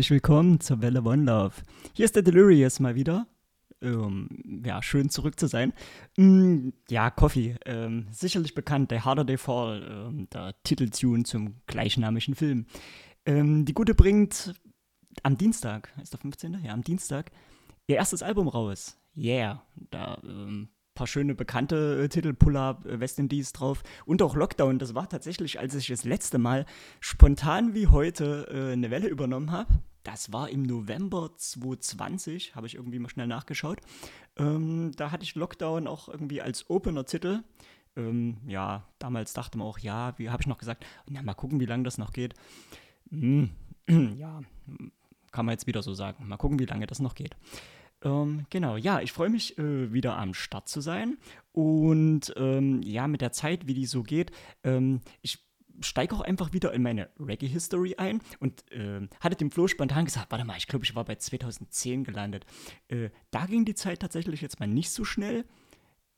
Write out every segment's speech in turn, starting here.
herzlich willkommen zur Welle One Love. Hier ist der Delirious mal wieder. Ähm, ja, schön zurück zu sein. Mm, ja, Coffee, ähm, sicherlich bekannt, der Harder Day Fall, ähm, der Titeltune zum gleichnamigen Film. Ähm, die Gute bringt am Dienstag, ist der 15.? Ja, am Dienstag, ihr erstes Album raus. Yeah, da ähm, paar schöne bekannte äh, Titel, Pull-Up, äh, West Indies drauf und auch Lockdown. Das war tatsächlich, als ich das letzte Mal spontan wie heute äh, eine Welle übernommen habe. Das war im November 2020, habe ich irgendwie mal schnell nachgeschaut. Ähm, da hatte ich Lockdown auch irgendwie als Opener-Titel. Ähm, ja, damals dachte man auch, ja, wie habe ich noch gesagt, na, mal gucken, wie lange das noch geht. Hm, ja, kann man jetzt wieder so sagen. Mal gucken, wie lange das noch geht. Ähm, genau, ja, ich freue mich äh, wieder am Start zu sein und ähm, ja, mit der Zeit, wie die so geht, ähm, ich steige auch einfach wieder in meine Reggae-History ein und äh, hatte dem Flo spontan gesagt, warte mal, ich glaube, ich war bei 2010 gelandet. Äh, da ging die Zeit tatsächlich jetzt mal nicht so schnell.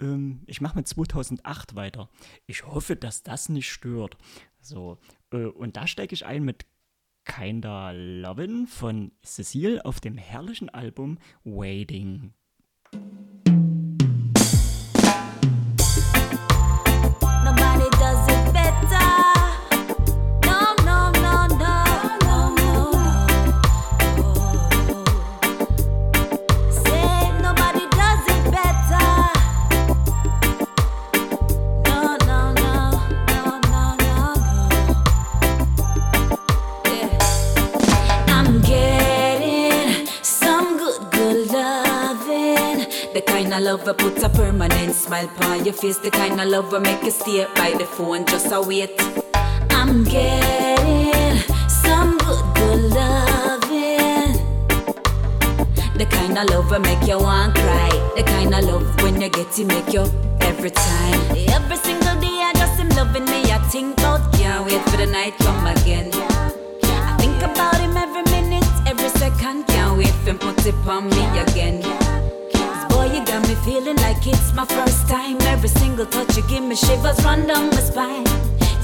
Ähm, ich mache mit 2008 weiter. Ich hoffe, dass das nicht stört. So, äh, und da steige ich ein mit Kinda Lovin' von Cecile auf dem herrlichen Album Waiting. Lover put a permanent smile on your face. The kind of love lover make you stay by the phone just a wait. I'm getting some good, good loving. The kind of love lover make you want cry. The kind of love when you get it make you every time. Every single day I just am loving me. I think about can't wait for the night come again. I think about him every minute, every second. Can't wait for him put it on me again got me feeling like it's my first time. Every single touch you give me shivers run down my spine.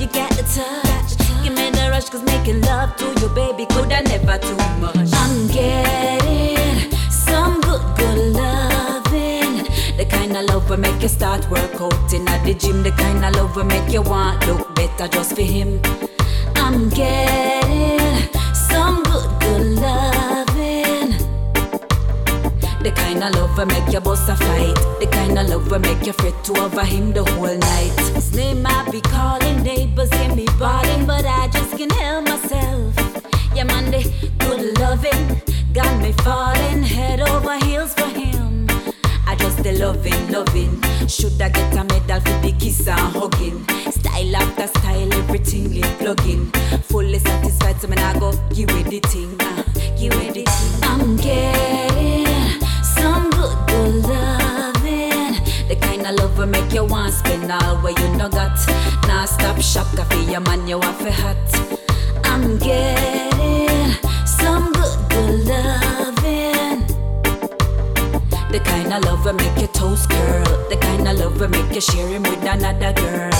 You got the touch, give me the rush, cause making love to you, baby, could I never too much? I'm getting some good, good loving. The kind of love will make you start work out in at the gym. The kind of love will make you want look better just for him. I'm getting some good, good love. The kind of love will make you bust a fight. The kind of love will make you fret to over him the whole night. His name I be calling, neighbors hear me bawling, but I just can't help myself. Yeah, man, the good loving got me falling head over heels for him. I just the loving, loving. Should I get a medal for the kiss and hugging? Style after style, everything it plugging. Fully satisfied, so man I go give it the thing, uh, give it the thing. I'm getting Of love will make you want spin all where you no got. Now stop shop coffee, your man you want for hot. I'm getting some good, good loving. The kind of love will make your toes curl. The kind of love will make you share him with another girl.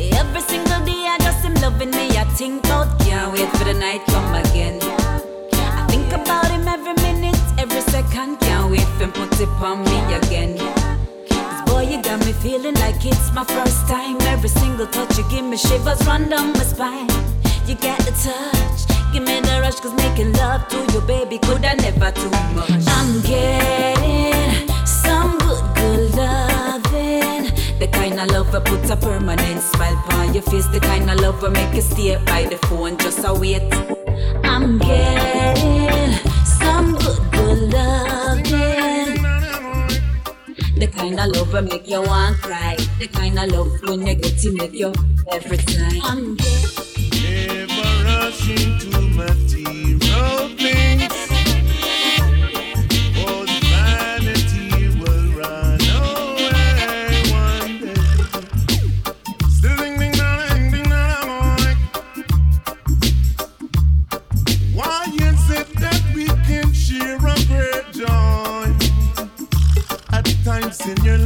Every single day I just am loving me. I think about can't wait for the night come again. I think about him every minute, every second can't wait for him put it on me again. You got me feeling like it's my first time. Every single touch you give me shivers run down my spine. You get the touch, give me the rush, cause making love to you, baby, could I never too much. I'm getting some good, good loving. The kind of love that puts a permanent smile on your face. The kind of love that make you stay by the phone just a wait. I'm getting some good, good loving. The kind of love that make you want cry. The kind of love when you get to make you every time. I'm Never rushing to material things. In your life,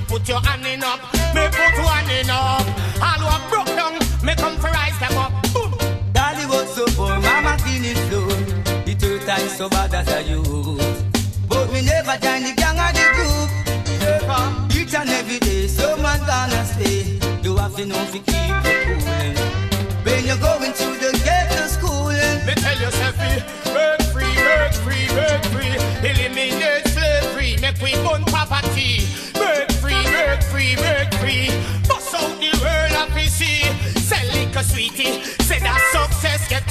fi put your hand in up. Me put one in up. All who broke down, me come for rise them up. Boom. Dolly was so poor, mama seen it flow. The two times so bad as a youth. But we never join the gang of the group. Never. Each and every day, so someone gonna stay. You have to know to keep it cool. When you're going to the ghetto school, me tell yourself, work free, work free, work free. Eliminate slavery, make we own property.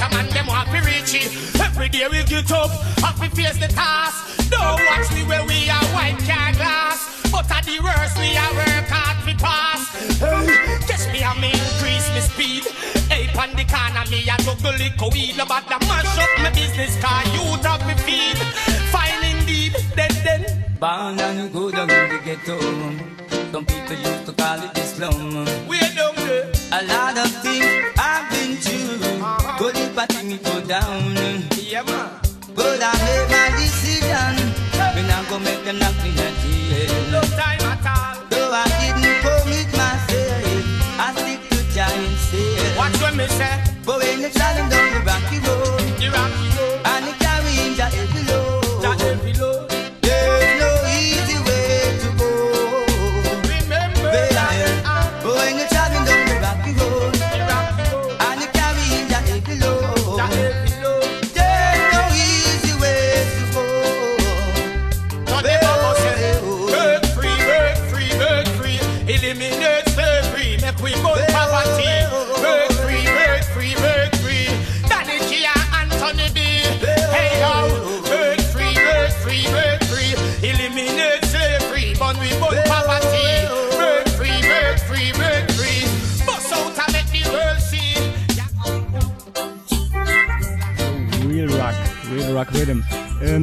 a man them want to reach it. Every day we get up, have we face the task. Don't watch me where we are white car glass. But at the worst, we are work hard we pass. Hey, me and me increase my speed. Ape on the corner, me a juggle liquor weed. No matter mash up my business, car you drop me feed. Finding deep, then then. Born and good, I'm in the ghetto. Um, um. Some people used to call it the slum. We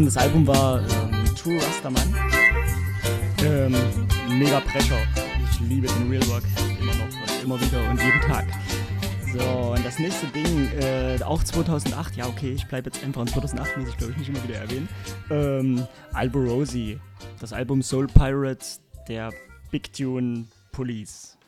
Ähm, das Album war ähm, True Rasterman. Ähm, mega Pressure. Ich liebe den Real Rock immer noch und immer wieder und jeden Tag. So, und das nächste Ding, äh, auch 2008, ja okay, ich bleibe jetzt einfach in 2008, muss ich glaube ich nicht immer wieder erwähnen. Ähm, Alborosi, das Album Soul Pirates, der Big Tune Police.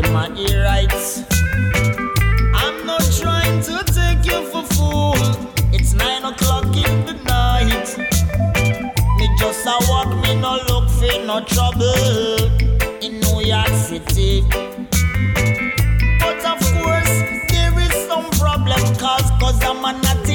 Exactly my rights I'm not trying to take you for fool. It's nine o'clock in the night. Me just a walk, me no look for no trouble. In New York City. But of course, there is some problem cause, cause I'm a naughty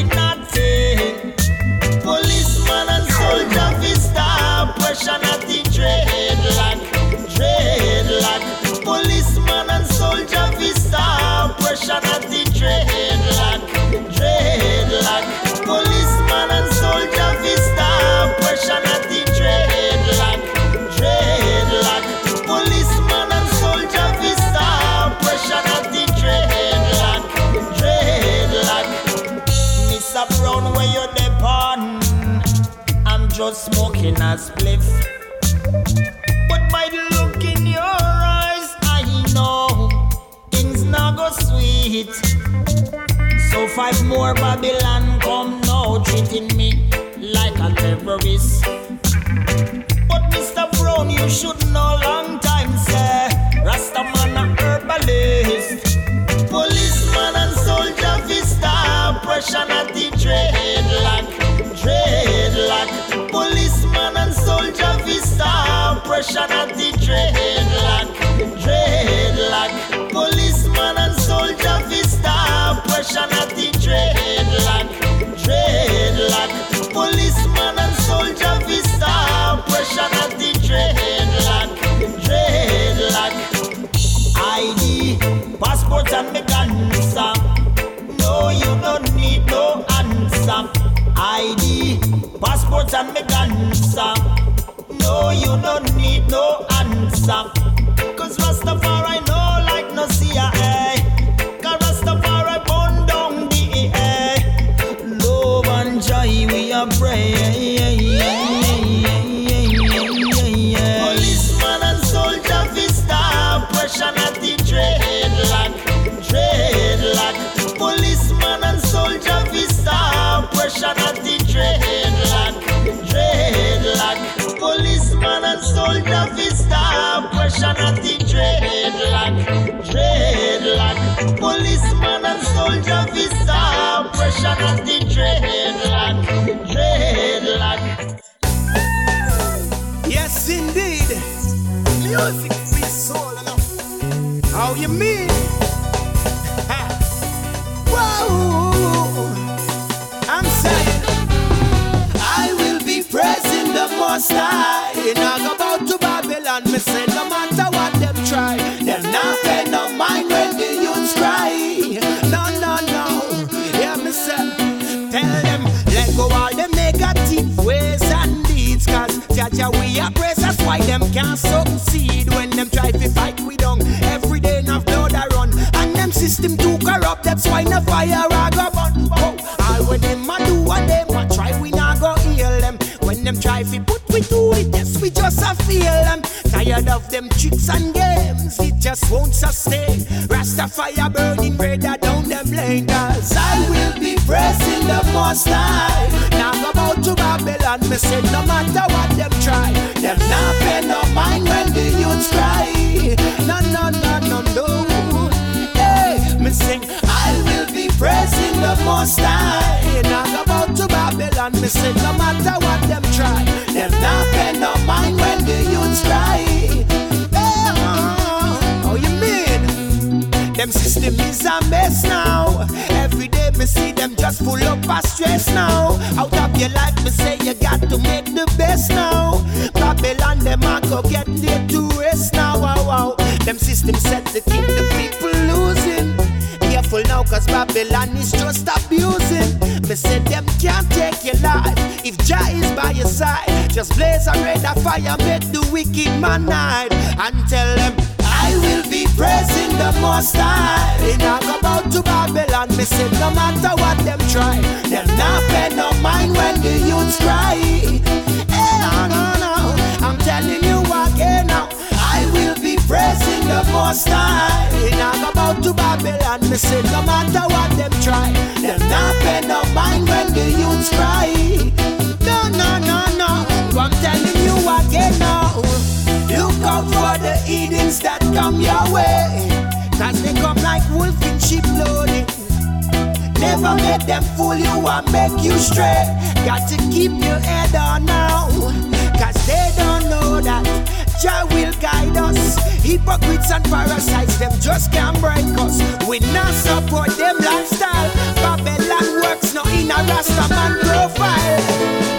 spliff. But by the look in your eyes, I know things not go sweet. So five more Babylon come now, treating me like a terrorist. But Mr. Brown, you should know long time, sir. Rastaman a herbalist. Policeman and soldier fi stop pressure at the dreadlock, pressure at the dreadlock, dreadlock. Policeman and soldier fi stop pressure at the dreadlock, dreadlock. Policeman and soldier fi stop pressure at the dreadlock, dreadlock. ID, passport and me cancer. No, you don't need no answer. ID, passport and me cancer. No, you don't need no answer. Cause Rastafari know like no Rastafari burn down the. Love and joy we are. Pressure at the dreadlock, dreadlock. Yes, indeed. Music be soul enough. How you mean? Ha. Whoa! I'm saying I will be praising the Most High. Now about to Babylon, me say culture we oppress. That's why them can't succeed when them try to fight we down. Every day enough blood I run, and them system too corrupt. That's why no fire I go burn. Oh, all when them a do and them a try, we not go heal them. When them try to put we to it, yes we just a feel them. Tired of them tricks and games, it just won't sustain. Rastafire burning red down them blinders. cause I will be pressing the most high. Now Babylon, me say no matter what them try, them not pay no mind when the youths cry. No, no, no, no, no. Hey, me sing, I will be praising the most high. I'm about to Babylon, me say no matter what them try, them not pay no mind when the youths cry. Oh, you mean? Them system is a mess now. Me see them just full up of stress now. Out of your life, me say you got to make the best now. Babylon, them a go get there to rest now. Wow, wow. Them system set to keep the people losing. Careful now, cause Babylon is just abusing. Me say them can't take your life. If Jah is by your side, just blaze a red fire, make the wicked man hide. And tell them, will be praising the most high. In I about to Babylon, me say no matter what them try, them not pay no mind when the youths cry. Hey, no, no, no, I'm telling you again now. I will be praising the most high. In I about to Babylon, me say no matter what them try, them not pay no mind when the youths cry. No, no, no, no, I'm telling you again out for the Edens that come your way. Cause they come like wolf in sheep loading. Never let them fool you and make you stray. Got to keep your head on now. Cause they don't know that Jah will guide us. Hypocrites and parasites, them just can't break us. We not support them lifestyle. Babylon works no in a Rastaman profile.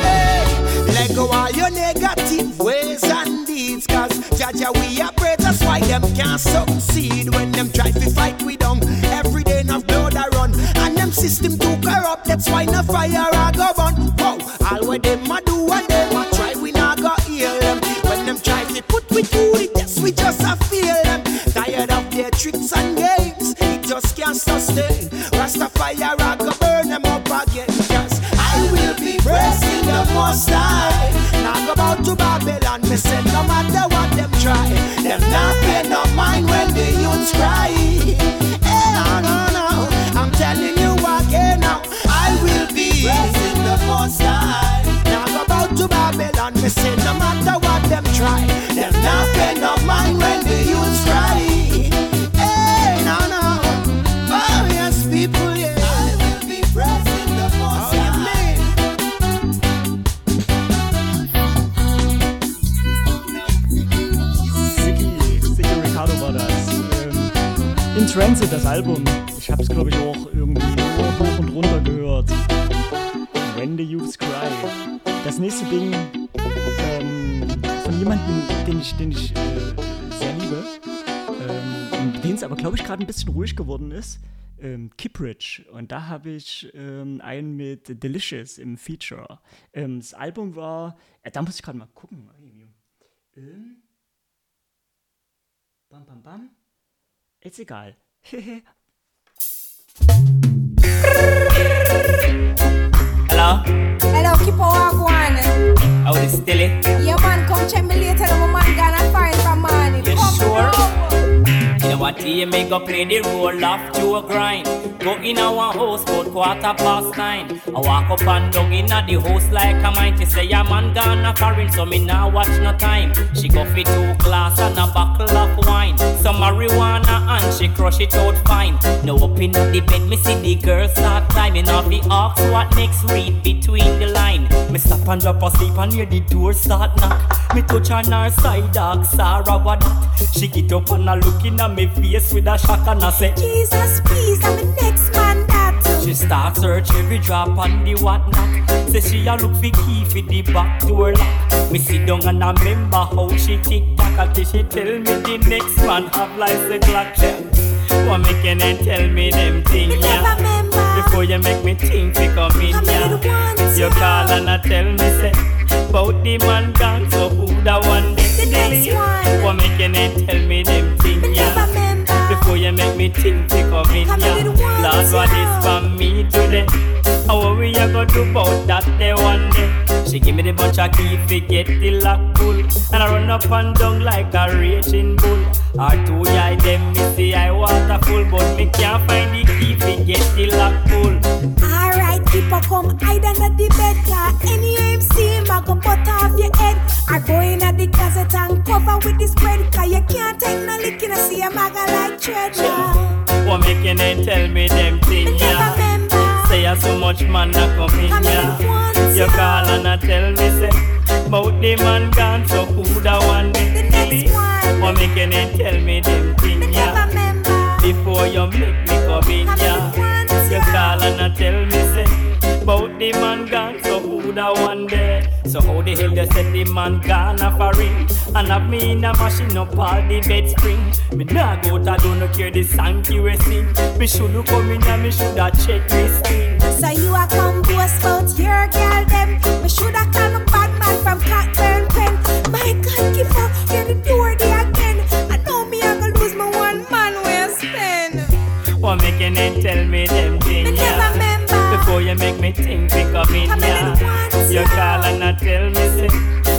Hey, let go all your negative ways and deeds. Cause Jaja, we are praise, that's why them can't succeed. When them try to fight we down, every day enough blood I run. And them system too corrupt, that's why no fire I go burn. Whoa, all what them a do and them a try, we not go heal them. When them try to put we to the test, we just a feel them. Tired of their tricks and games, it just can't sustain. Rastafire I go burn them up again. Cause I will be praising the most high. Now go about to Babylon, me say no matter what try, them not pay no mind when the youths cry. Transit, das Album. Ich hab's, glaube ich, auch irgendwie hoch und runter gehört. When the Youths Cry. Das nächste Ding ähm, von jemandem, den ich, den ich äh, sehr liebe, ähm, den es aber, glaube ich, gerade ein bisschen ruhig geworden ist. Ähm, Kiprich. Und da habe ich ähm, einen mit Delicious im Feature. Ähm, das Album war, äh, da muss ich gerade mal gucken. Ähm, Bam, bam, bam. Ist egal. Hello? Hello, keep on one. How is still it? Yeah, man, come check me later. I'm man gonna find from money. You come sure? over. Know what, here me go play the role of Joe grind. Go in our house about quarter past nine. I walk up and down in the house like a mine. She say, a man gonna foreign, so me now watch no time. She go for two glass and a bottle of wine. Some marijuana and she crush it out fine. Now up in the bed, me see the girl start climbing off the ox. What next? Read between the line. Me stop and drop asleep and hear the door start knock. Me touch on her side, dog, Sarah, what that? She get up and a looking at me face with a shock and I say, Jesus, please, I'm the next man that. she start search every drop on the whatnot. Say she a look for key for the back door lock. Me sit down and I remember how she tick tock until she tell me the next man have like the clock. What making and tell me them things, Me never yeah. remember. Before you make me think come in, I'm yeah. You call and I tell me say Bout the man gone, so who the one The next one. What making and tell me them things, yeah. Before you make me think fi come in, Come yeah. in the one Lord, what is for me today? How we a go do about that day one day? She give me the bunch of key fi get the lock pull And I run up and down like a raging bull Our two eye them me see I water full But me can't find the key fi get the lock pull Alright, people come hide under the bed Car any see him, I go butt off your head I go in at the closet and cover with the spread treasure. What making them tell me them things, yeah? Say you so much man a come in, yeah. You call and a tell me say Bout the man gone, so who da one The day next one, What making them tell me them things, yeah? Before you make me come in, yeah. You call and a tell me say Bout the man gone, so who da one day So how the hell you said the man gone off a ring And have me in a machine up all the bed spring Me nah go to do no care the song you will sing. Me shoulda come in and me shoulda check this thing So you a come boast about your girl them. Me shoulda call my bad man from Cockburn Pen My God, give up, hear the door there again. I know me I gonna lose my one man where I spend. What making them tell me them Me things, never yeah? remember. Before you make me think, pick up in, Come in yeah? once, You call and a tell me say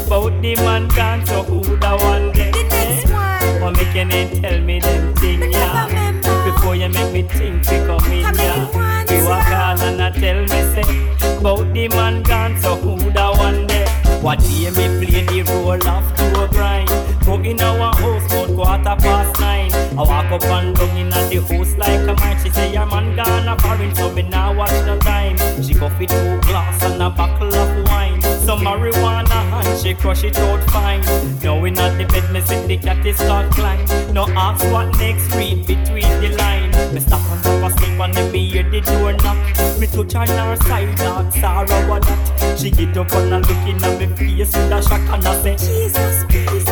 Bout the man gone, so who da one day The next eh? one. What making them tell me them Me things, yeah. Before you make me think, in, Come in yeah. You a call and a tell me say Bout the man gone, so who da one day What day me play the role of to a grind Go in our house about quarter past nine. I walk up and down in at the house like a man. She say your man gone a foreign so me now watch the time. She go fit two glass and a buckle of Some marijuana and she crush it out fine. Now in at the bed me see the cat is start climb. No ask what next read between the line. Me stop and drop asleep and then me hear the door knock. Me touch on her side dog Sarah what that She get up and a looking at me face with a shock and I say Jesus, please,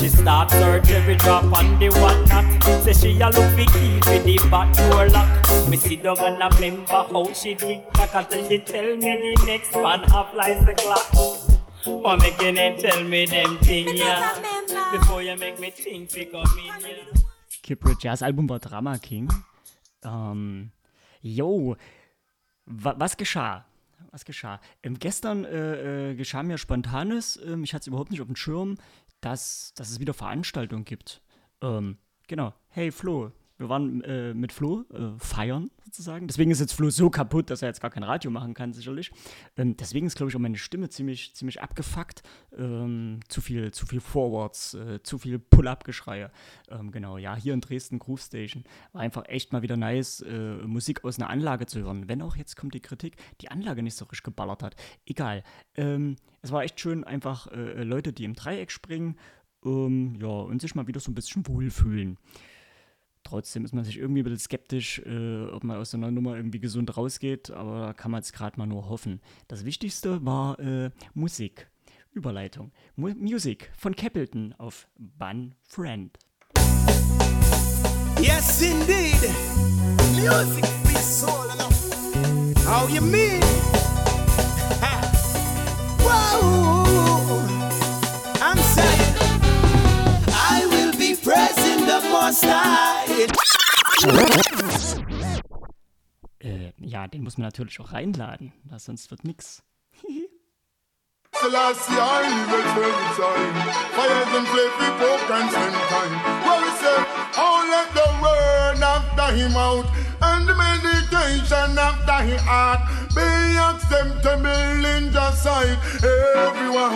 she start search every drop on the whatnot. Say she a look for key for the back door lock. Me sit down and I remember how she did that. Until she tell me the next one half like the clock. What making them tell me them thing, yeah? Before you make me think, pick up me, yeah. Kid Richards Album war Drama King. Ähm, yo, wa was geschah? Was geschah? Ähm, gestern äh, äh, geschah mir Spontanes, ähm, ich hatte es überhaupt nicht auf dem Schirm, dass, dass es wieder Veranstaltungen gibt. Ähm, genau. Hey Flo, wir waren äh, mit Flo äh, feiern sozusagen. Deswegen ist jetzt Flo so kaputt, dass er jetzt gar kein Radio machen kann, sicherlich. Ähm, deswegen ist, glaube ich, auch meine Stimme ziemlich, ziemlich abgefuckt. Ähm, zu viel, zu viel Forwards, äh, zu viel Pull-Up-Geschreie. Ähm, genau, ja, hier in Dresden Groove Station. War einfach echt mal wieder nice, äh, Musik aus einer Anlage zu hören. Wenn auch jetzt kommt die Kritik, die Anlage nicht so richtig geballert hat. Egal. Ähm, es war echt schön, einfach äh, Leute, die im Dreieck springen, ähm, ja, und sich mal wieder so ein bisschen wohlfühlen. Trotzdem ist man sich irgendwie ein bisschen skeptisch, äh, ob man aus so einer Nummer irgendwie gesund rausgeht, aber da kann man jetzt gerade mal nur hoffen. Das Wichtigste war äh, Musik. Überleitung. Mu Musik von Capleton auf Bun Friend. Yes, indeed. Music be soul enough. How you mean? Ha. I'm saying, I will be praising the Most High. Äh, ja, den muss man natürlich auch reinladen, das sonst wird nix. Selassie, I live every time. Fires and we poke and spend time. Well, we say, oh, let the word after him out, and the meditation after his heart be acceptable in. Everyone,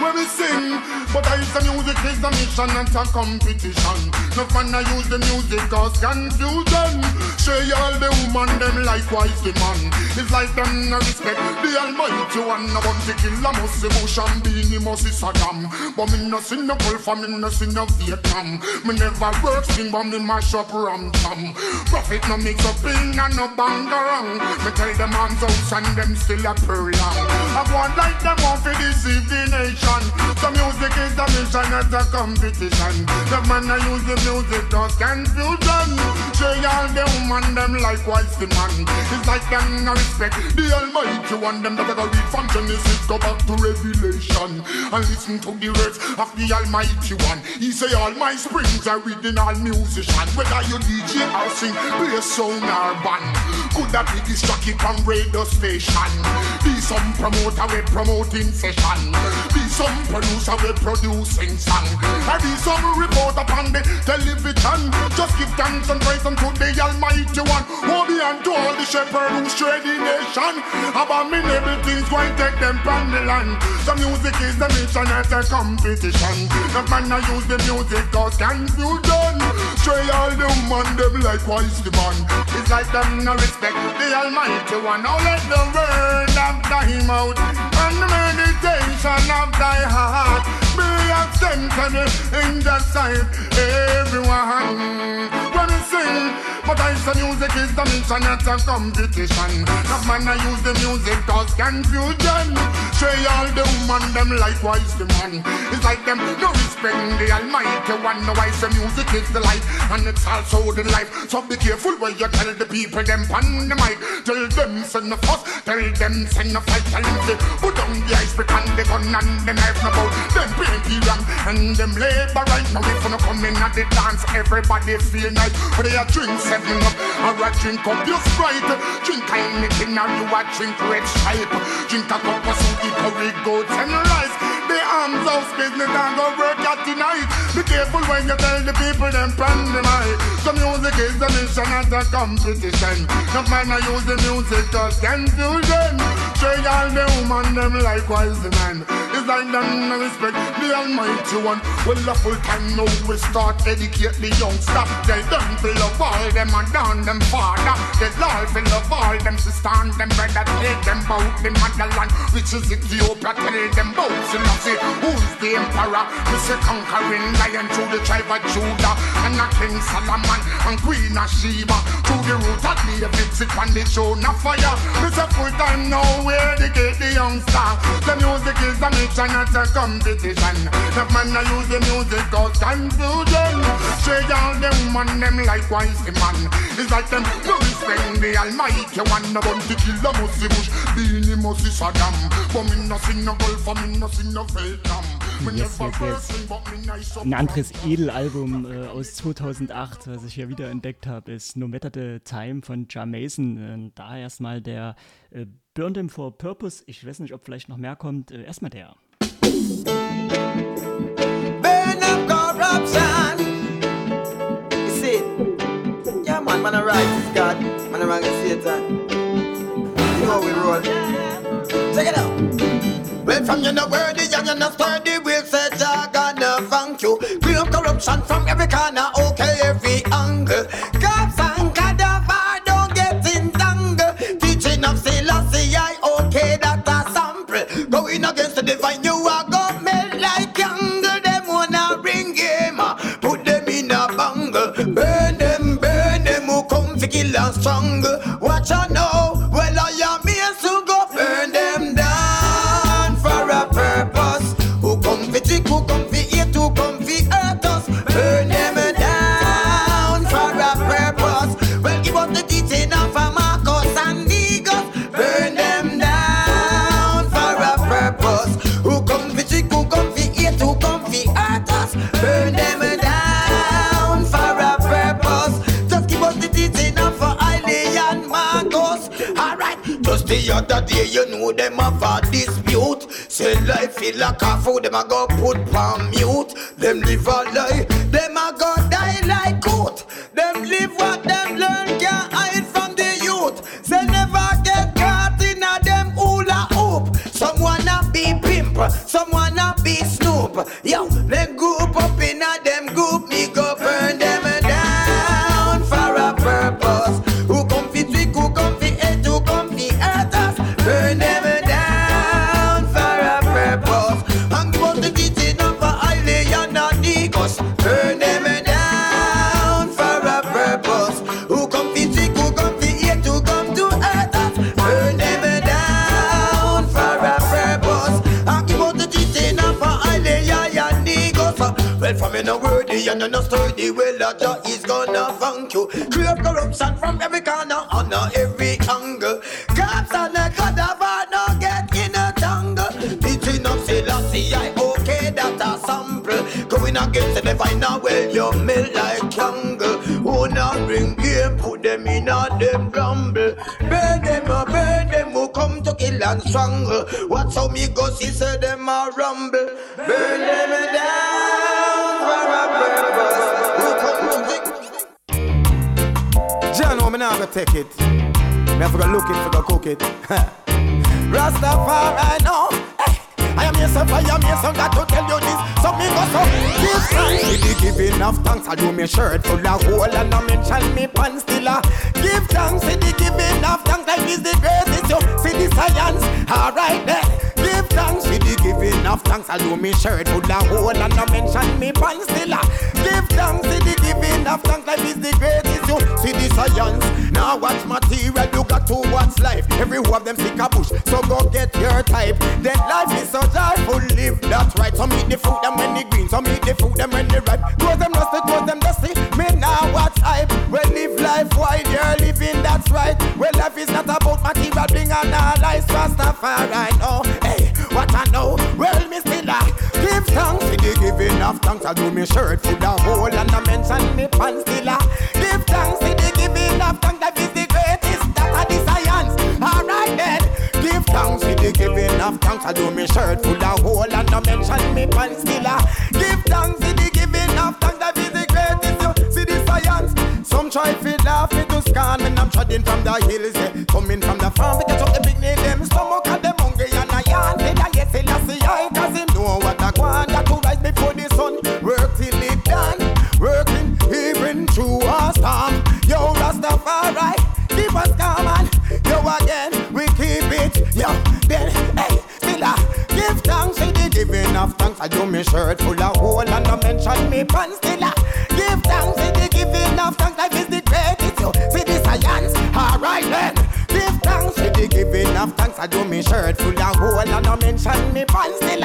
when we sing, but I say music is a mission and a competition. No fun I use the music cause confusion. Say all the woman, them likewise the man. It's like them no respect the almighty one. I want to kill a must bush and Beenie must be Saddam. But me no see no Gulf and me no see no Vietnam. Me never work sing but me mash up ram tam. Profit no mix up in and no bang around. Me tell them hands out and them still a prolong. I want like them off to deceive the nation. So music is the mission, not a competition. The man I use the music cause confusion. Say all the woman them likewise the man. It's like them no respect the Almighty One. Them that go read from Genesis, go back to Revelation, and listen to the words of the Almighty One. He say all my springs are original musician. Whether you DJ or sing, play a song or band. Could that be jockey from radio station? Be some promoter we promoting session. Be some producer we producing song. Or be some reporter upon the television. Just give thanks and praise unto the Almighty One. Woe be unto all the shepherd who's trading nation. Abominable things going take them from the land. The music is the mission as a competition. The man I use the music cause confusion. Stray all the woman them likewise the man. It's like them no respect the Almighty One. Now let the word of thy mouth and the meditation of thy heart be acceptable in the sight everyone. When sing, but I say music is the mission, not a competition. No man I use the music cause confusion. Stray all the woman them likewise the man. It's like them no respect the Almighty One. No I say music is the light and it's also the life. So be careful when you tell the people them on the mic. Tell them send the fuss, tell them send the fight. Tell them say put down the ice and the gun and the knife. No bout them pay the wrong and them labor right now. If you no come in at the dance, everybody feel nice. A drink seven up or a drink up your sprite. Drink anything or you a drink red stripe. Drink a cup of soup, curry goats and rice. The arms house business and go work at tonight. Be careful when you tell the people them pan the music is the mission and the competition. No man I use the music just confusion. Say all the woman them likewise the man. It's like them no respect the Almighty One. Well the full time now we start educate the youngster. Tell them to love all them and down them father. They Lord to love all them sister and them brother. Tell them about the motherland which is Ethiopia. Tell them about Selassie who's the emperor. Mr. Conquering lion through the tribe of Judah and a King Solomon and Queen of Sheba. Through the root of David sit on the throne of fire. Mr. Full time now we educate the youngster. The music is the mission, not a competition. The man I use the music cause confusion. Say all the woman them likewise the man. It's like them no respect the Almighty One. No bounty killer must bush, Beenie must Saddam. But me no see no Gulf, me no see no Yes, yes, yes. Ein anderes Edelalbum äh, aus 2008, was ich hier wieder entdeckt habe, ist No Matter the Time von Ja Mason. Äh, da erstmal der äh, Burn Them for Purpose. Ich weiß nicht, ob vielleicht noch mehr kommt. Äh, erstmal der. Burn up corruption. You see it? Yeah, man, man, I rise is God. Man, I rise is Satan. You know we roll. Check it out. From you know worthy and you know sturdy, we'll say Jah gonna thank you. Clean up corruption from every corner, okay, every angle. Them a go put on and strangle. What's how me go see, say them a rumble. Burn them down for a purpose. Who come to John, no, me not gonna take it. Me have to look it, for go cook it. Rastafari, no. I am so I am so got to tell you this. So me go so give thanks. If you give enough thanks, I do me shirt I do me shirt full of hole and I mention me pants still give thanks. Say they give enough thanks. Life is the greatest. Yo, see the science. Alright then. Give thanks, if they give enough thanks. I do me shirt full of hole and I mention me pants still.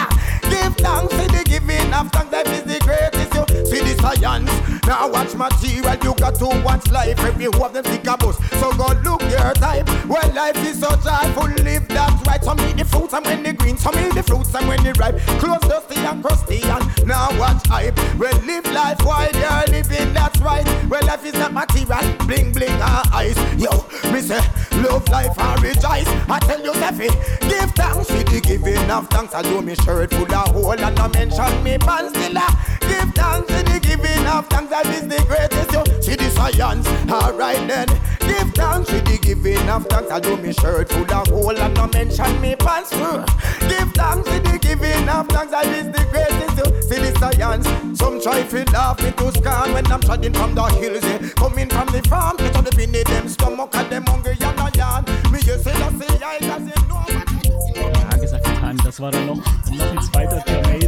Give thanks, if they give enough thanks. Life is the greatest. You see the science. Now watch material, you got to watch life. Every one of them think a bus. So go look your type. Well, life is so joyful, live that. Some eat the fruits and when they green, some eat the fruits and when they ripe. Close dusty and crusty and now watch hype. Well, live life while you're living, that's right. Well, life is not material, bling bling and ice. Yo, me say, love life and rejoice. I tell you, Steffi, give thanks. If you give enough thanks, I do me shirt full of hole and I mention me pants still. a Give thanks, if you give enough thanks, that is the greatest. Yo, the science. Alright then, give thanks. If you give enough thanks, I do me shirt full of hole and I mention me pants. Uh, Give thanks, if you give enough thanks, that is the greatest. Yo, see the science. Some try to laugh me to scan when I'm treading from the hills. Yeah. Coming from the farm, get on the pinny, them stomach and them hungry and a yarn. Me you say, I say, I you know what Ja, gesagt, getan. Das war dann noch, noch ein zweiter äh,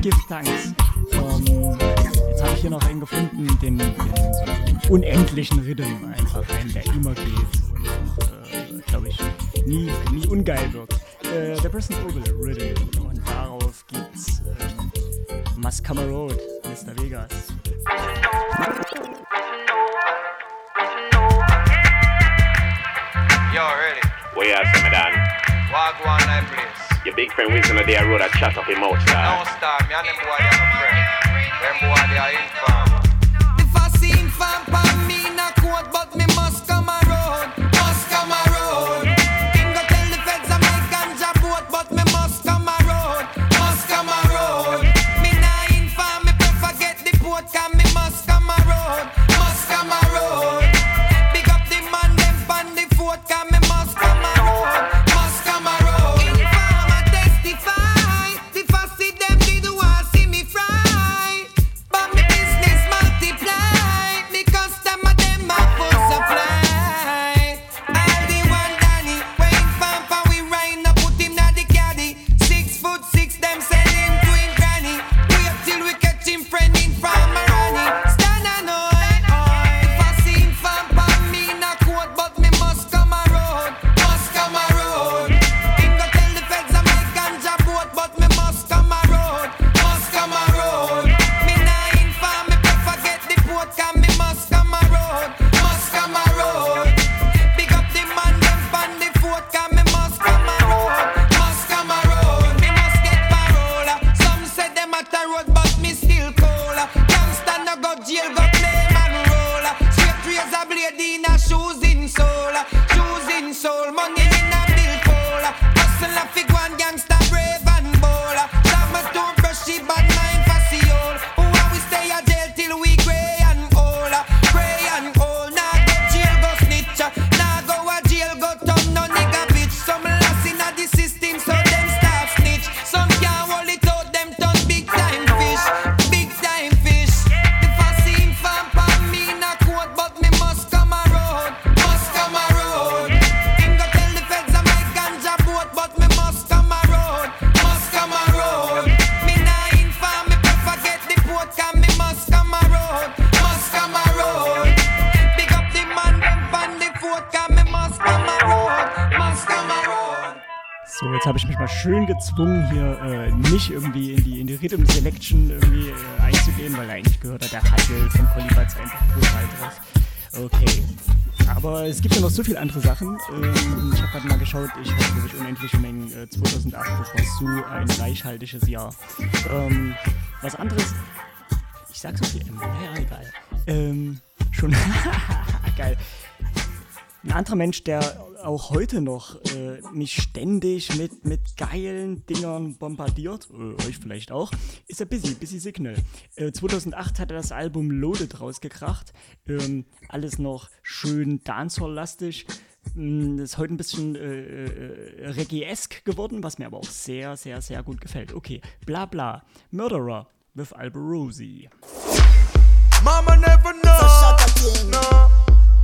Gift jetzt habe ich hier noch einen gefunden, den, den unendlichen Rhythm. Einfach einen, der immer geht und, äh, glaube ich, nie, nie ungeil wird. Äh, der Bristol Oval Rhythm. Und darauf gibt's ähm, Mascama Road, Mr. Vegas. Yo, ready? Where you at, me Dan? Walk one night, please. Your big friend Winston of the road a chat up him out, No star, me and them boy they are no friend. Them boy they are. So, jetzt habe ich mich mal schön gezwungen, hier äh, nicht irgendwie in die, in die Rhythm Selection irgendwie äh, einzugehen, weil eigentlich gehört da der Hassel von Kolibats einfach total drauf. Okay. Aber es gibt ja noch so viele andere Sachen. Ähm, ich habe gerade mal geschaut, ich habe wirklich unendliche Mengen. Äh, 2008 das war so ein reichhaltiges Jahr. Ähm, was anderes, ich sag so viel, naja, egal. Ähm, schon, geil. Ein anderer Mensch, der auch heute noch äh, mich ständig mit, mit geilen Dingern bombardiert, äh, euch vielleicht auch, ist der Busy, Busy Signal. Äh, 2008 hat er das Album Loaded rausgekracht. Ähm, alles noch schön Dancehall-lastig. Mm, Ist heute ein bisschen äh, äh, Reggae-esque geworden, was mir aber auch sehr, sehr, sehr gut gefällt. Okay, bla bla. Murderer with Alborosi. Mama never know. No.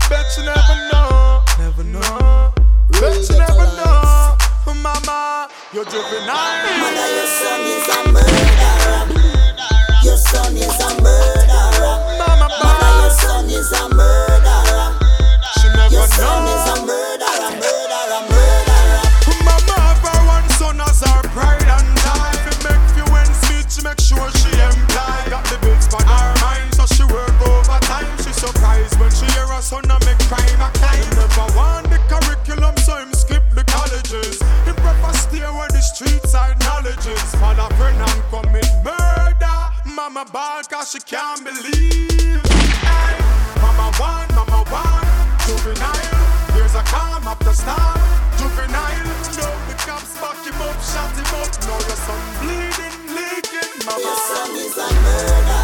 Bet you never know. Never know. Bet you never know. Mama, you're juvenile. Mother, your son is a murderer. Your son is a murderer. Mama, Mother, your son is a murderer. She never Your son know. is a murderer, murderer, murderer. Mama have her one son as her pride and joy. Fi make few ends meet, she make sure she employ. Got the bills for her mind, so she work overtime. She surprised when she hear her son where the street side knowledge is. Father friend and commit murder. Mama ball cause she can't believe. Hey, mama one, mama one, juvenile. Here's a calm up the star, juvenile. No, the cops back him up, shot him up. Now your son bleeding, leaking, mama. Your son is a murderer.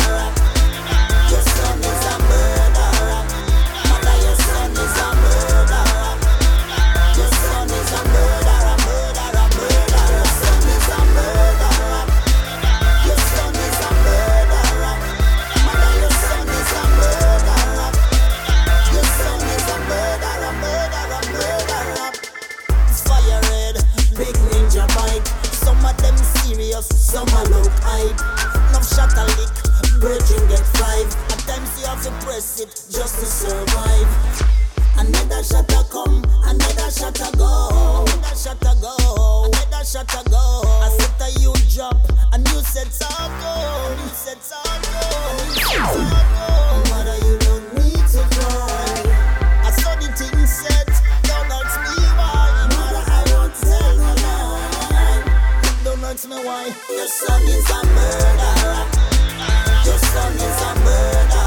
Some are hype. Enough shot a lick, get five. At times you have to press it just to survive. Another shot a come, another shot a go. Another shot a go, another shot a go. I set a you drop, a new set a go. New set a go. New set a go. Mother, you ask me why. Your son is a murderer. Your son is a murderer.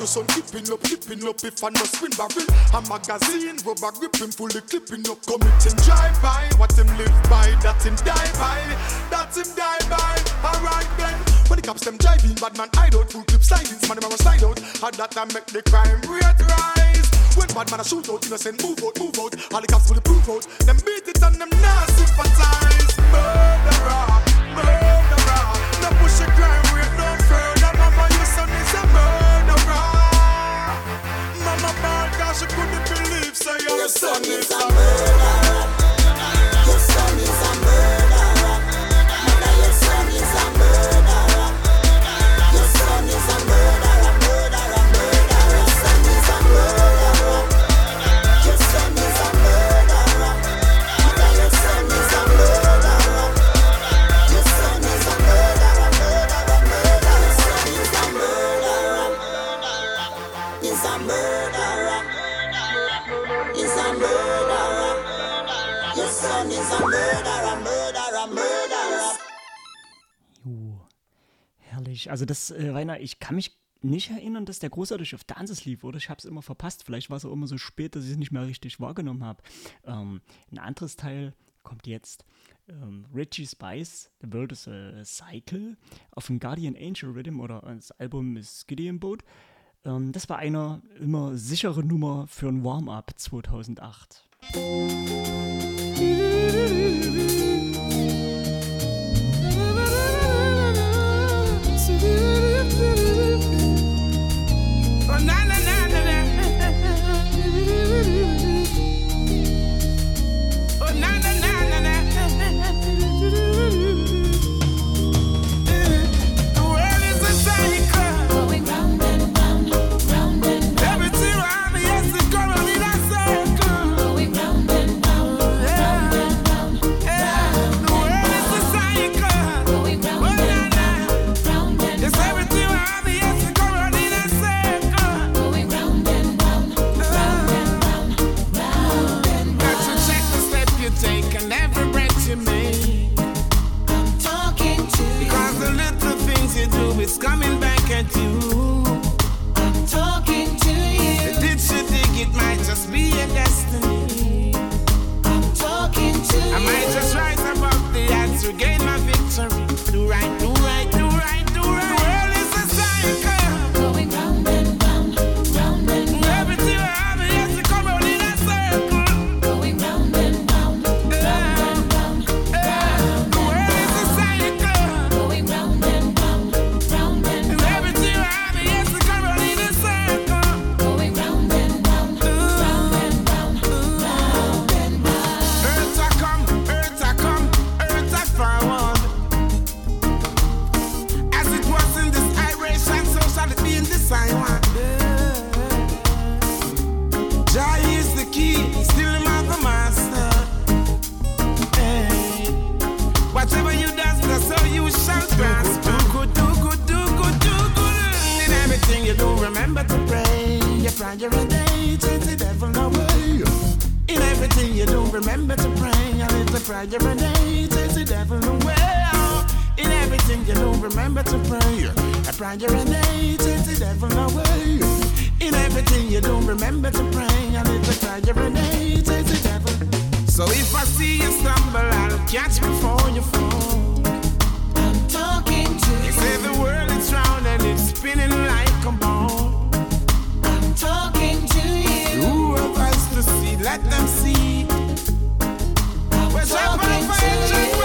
Your son keeping up, keeping up if I no spin barrel? A magazine, rubber grip him fully clipping up, committing drive by. What him live by, that him die by, that him die by. Alright then, when the cops them driving, bad man hide out, full clip sliding, man them slide out. How that time make the crime rate rise? When bad man a shoot out, innocent move out, move out. All the cops fully prove out, them beat it and them not sympathize. Murderer, murderer, is a murderer. Das, äh, Rainer, ich kann mich nicht erinnern, dass der großartig auf Dances lief, oder? Ich habe es immer verpasst. Vielleicht war es auch immer so spät, dass ich es nicht mehr richtig wahrgenommen habe. Ähm, ein anderes Teil kommt jetzt. Ähm, Richie Spice, The World is a Cycle, auf dem Guardian Angel Rhythm oder das Album ist Gideon Boat. Ähm, das war eine immer sichere Nummer für ein Warm-Up 2008. Good. In everything you do. In everything you do, remember to pray. The devil away. In everything you do, remember to pray. Every day, the devil away. In everything you do, remember to pray. Every day, the devil. So if I see you stumble, I'll catch before you fall. I'm talking to you. You say the world is round and it's spinning like a ball. I'm talking to you. Who have eyes to see? Let them see. Jump on fire, jump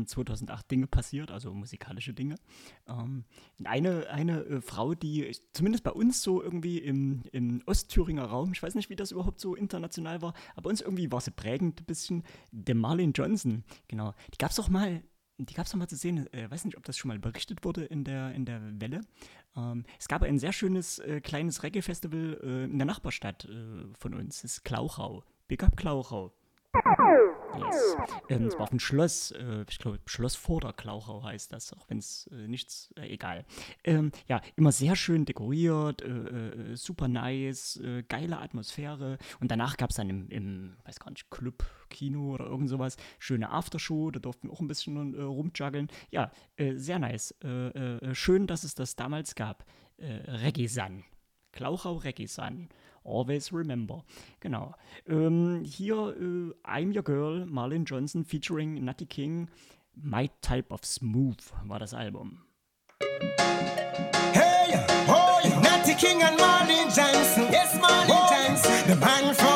sind 2008 Dinge passiert, also musikalische Dinge. Ähm, eine eine äh, Frau, die zumindest bei uns so irgendwie im, im Ostthüringer Raum, ich weiß nicht, wie das überhaupt so international war, aber bei uns irgendwie war sie prägend ein bisschen, der Marlene Johnson. Genau. Die gab es doch mal. Die gab es mal zu sehen, äh, weiß nicht, ob das schon mal berichtet wurde in der, in der Welle. Ähm, es gab ein sehr schönes äh, kleines Reggae-Festival äh, in der Nachbarstadt äh, von uns, das ist Klauchau. Big up Klauchau aus. Ähm, es war auf dem Schloss, äh, ich glaube, Schloss Vorderklauchau heißt das, auch wenn es äh, nichts, äh, egal. Ähm, ja, immer sehr schön dekoriert, äh, äh, super nice, äh, geile Atmosphäre. Und danach gab es dann im, im, weiß gar nicht, Club, Kino oder irgend sowas, schöne Aftershow, da durften wir auch ein bisschen rumjuggeln. Ja, sehr nice. schön, dass es das damals gab. Äh, Reggisan. Klauchau Reggisan. Always Remember. Genau. Ähm, hier äh, I'm Your Girl, Marlon Johnson featuring Natty King. My Type of Smooth war das Album. Hey, oh, Natty King and Marlon Johnson. Yes, Marlon oh. Johnson, the man from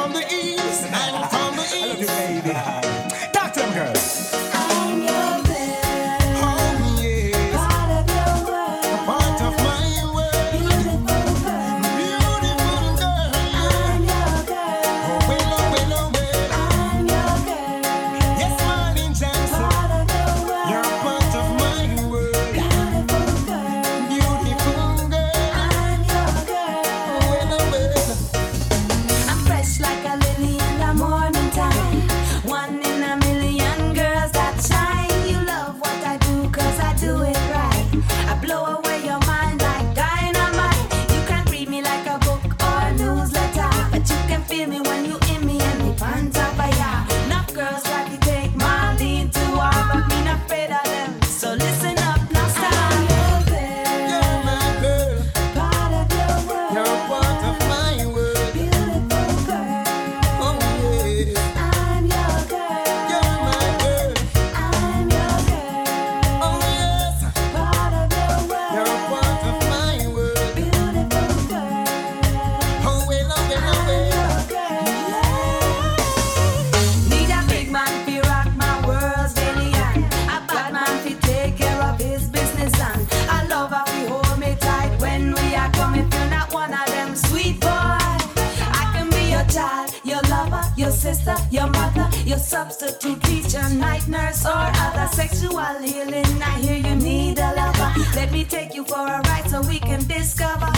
nurse, or other sexual healing. I hear you need a lover. Let me take you for a ride so we can discover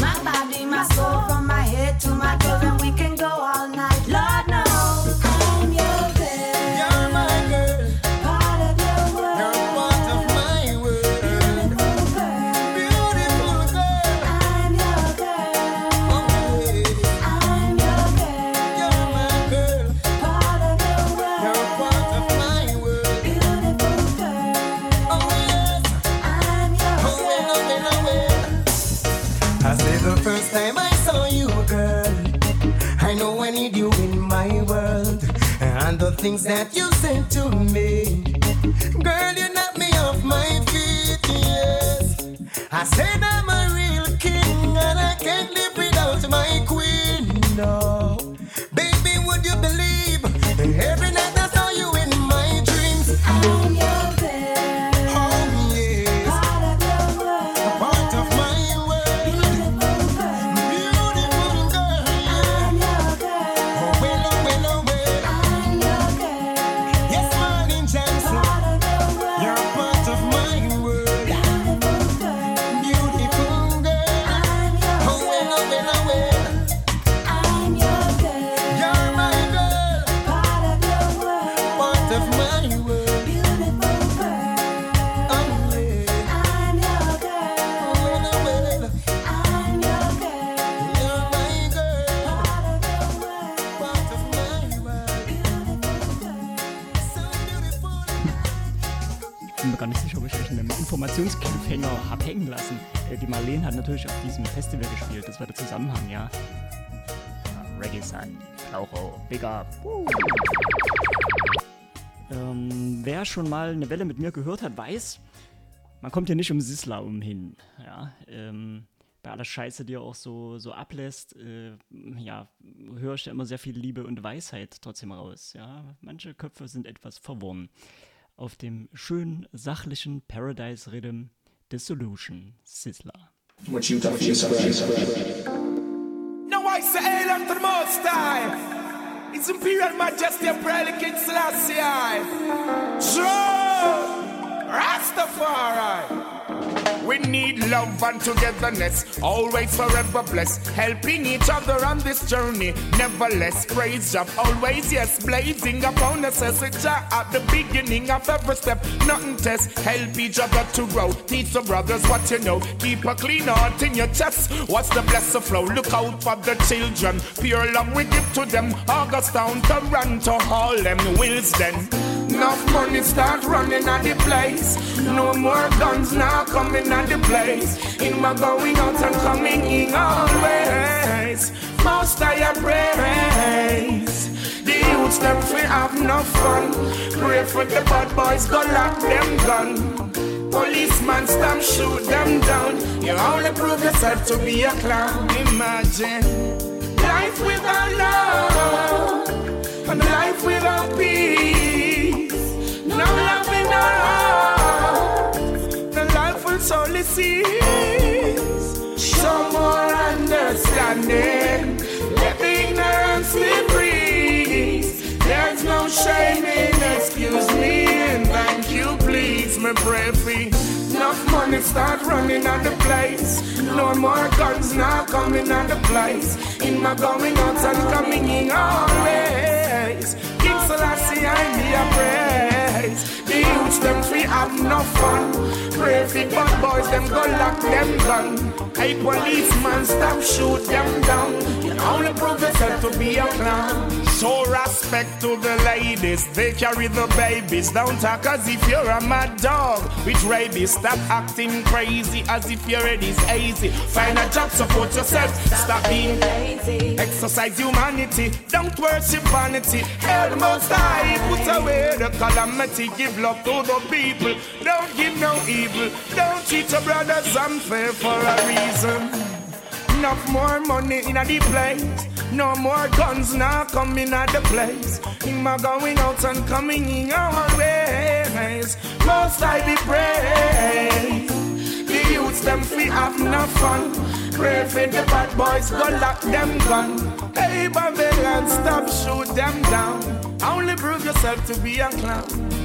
my body, my soul, from my head to my toes. things that you said to me. Girl, you knocked me off my feet, yes. I said that. Digga. Ähm, wer schon mal eine Welle mit mir gehört hat, weiß, man kommt ja nicht um Sisla umhin. Ja, ähm, bei aller Scheiße, die er auch so, so ablässt, äh, ja, höre ich ja immer sehr viel Liebe und Weisheit trotzdem raus. Ja, manche Köpfe sind etwas verworren. Auf dem schönen, sachlichen Paradise Rhythm Dissolution Sizzler. What you talk, you talk, you. No, I say, I the most time. It's Imperial Majesty Imperial King Selassie I. Joe Rastafari. We need love and togetherness, always forever blessed, helping each other on this journey. Nevertheless, praise up, always yes, blazing upon us as a child at the beginning of every step. Nothing test, help each other to grow. Teach the brothers what you know. Keep a clean heart in your chest. What's the blessed flow? Look out for the children. Pure love we give to them. August down Toronto, wills, then. Enough money start running at the place. No more guns now coming at the place. In my going out and coming in always. Most I praise. The youths them free have no fun. Pray for the bad boys, go lock them gun. Policeman stamp shoot them down. You only prove yourself to be a clown. Imagine life without love and life without peace. In our hearts, the life will solely cease. Some more understanding, let the ignorance be free. There's no shame in excuse me and thank you, please, me pray. Enough money start running out the place. No more guns now coming out the place. In my going out and coming in always. King Selassie, I me a praise. Them free have no fun. Pray for bad boys, them go lock them gun. Hey policeman, stop shoot them down. You only prove yourself to be a clown. Show respect to the ladies, they carry the babies. Don't talk as if you're a mad dog with rabies. Stop acting crazy as if your head is easy. Find a job, support yourself. Stop being lazy. Exercise humanity, don't worship vanity. Hell most high, put away the calamity. Give love to the people, don't give no evil. Don't treat your brothers unfair for a reason. Enough more money in a the place. No more guns now coming at the place. In my going out and coming in always. Most I be praised. The youths them free have no fun. Pray for the bad boys, go lock them gun. Hey Babylon, stop shoot them down. Only prove yourself to be a clown.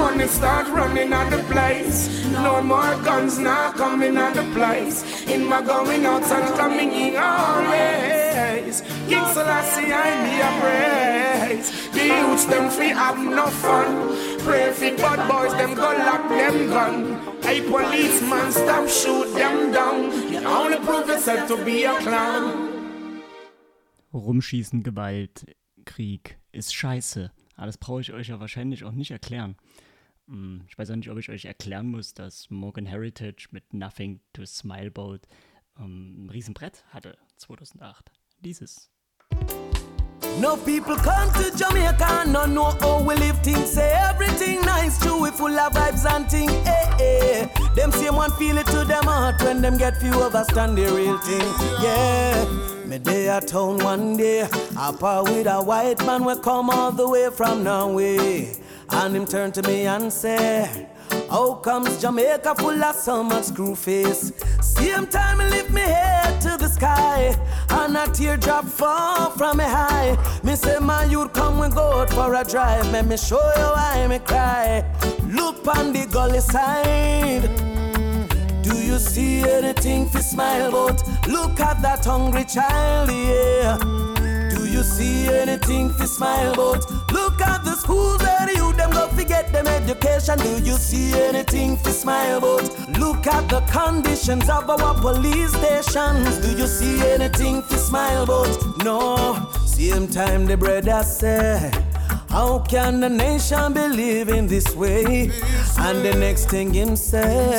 Money start running out the place. No more guns now coming out the place. In my going out and coming in always. King Selassie, I me a praise. The youths them free have no fun. Pray for bad boys, them go lock them gun. Hey policeman, stop shoot them down. You only prove yourself to be a clown. Rumschießen, Gewalt, Krieg ist scheiße. Aber das brauche ich euch ja wahrscheinlich auch nicht erklären. Hm, Ich weiß auch nicht, ob ich euch erklären muss, dass Morgan Heritage mit Nothing to Smile About ähm, ein Riesenbrett hatte 2008. Dieses. No people come to Jamaica no know how we live things. Say everything nice, true, we full of vibes and thing. Eh, eh. Them same one feel it to them heart when them get few understand the real thing. Yeah. Me day at town one day, up with a white man we come all the way from Norway. And him turn to me and say, How comes Jamaica full of so much screw face? Same time me lift me head to the sky, and a teardrop fall from me high. Me say, my youth, come we go for a drive. Let me show you why me cry. Look on the gully side. Do you see anything to smile about? Look at that hungry child, yeah. Do you see anything to smile about? Look at the schools where the youth them go forget them education. Do you see anything to smile about? Look at the conditions of our police stations. Do you see anything to smile about? No. Same time the bread brother say, How can the nation be living this way? And the next thing him say,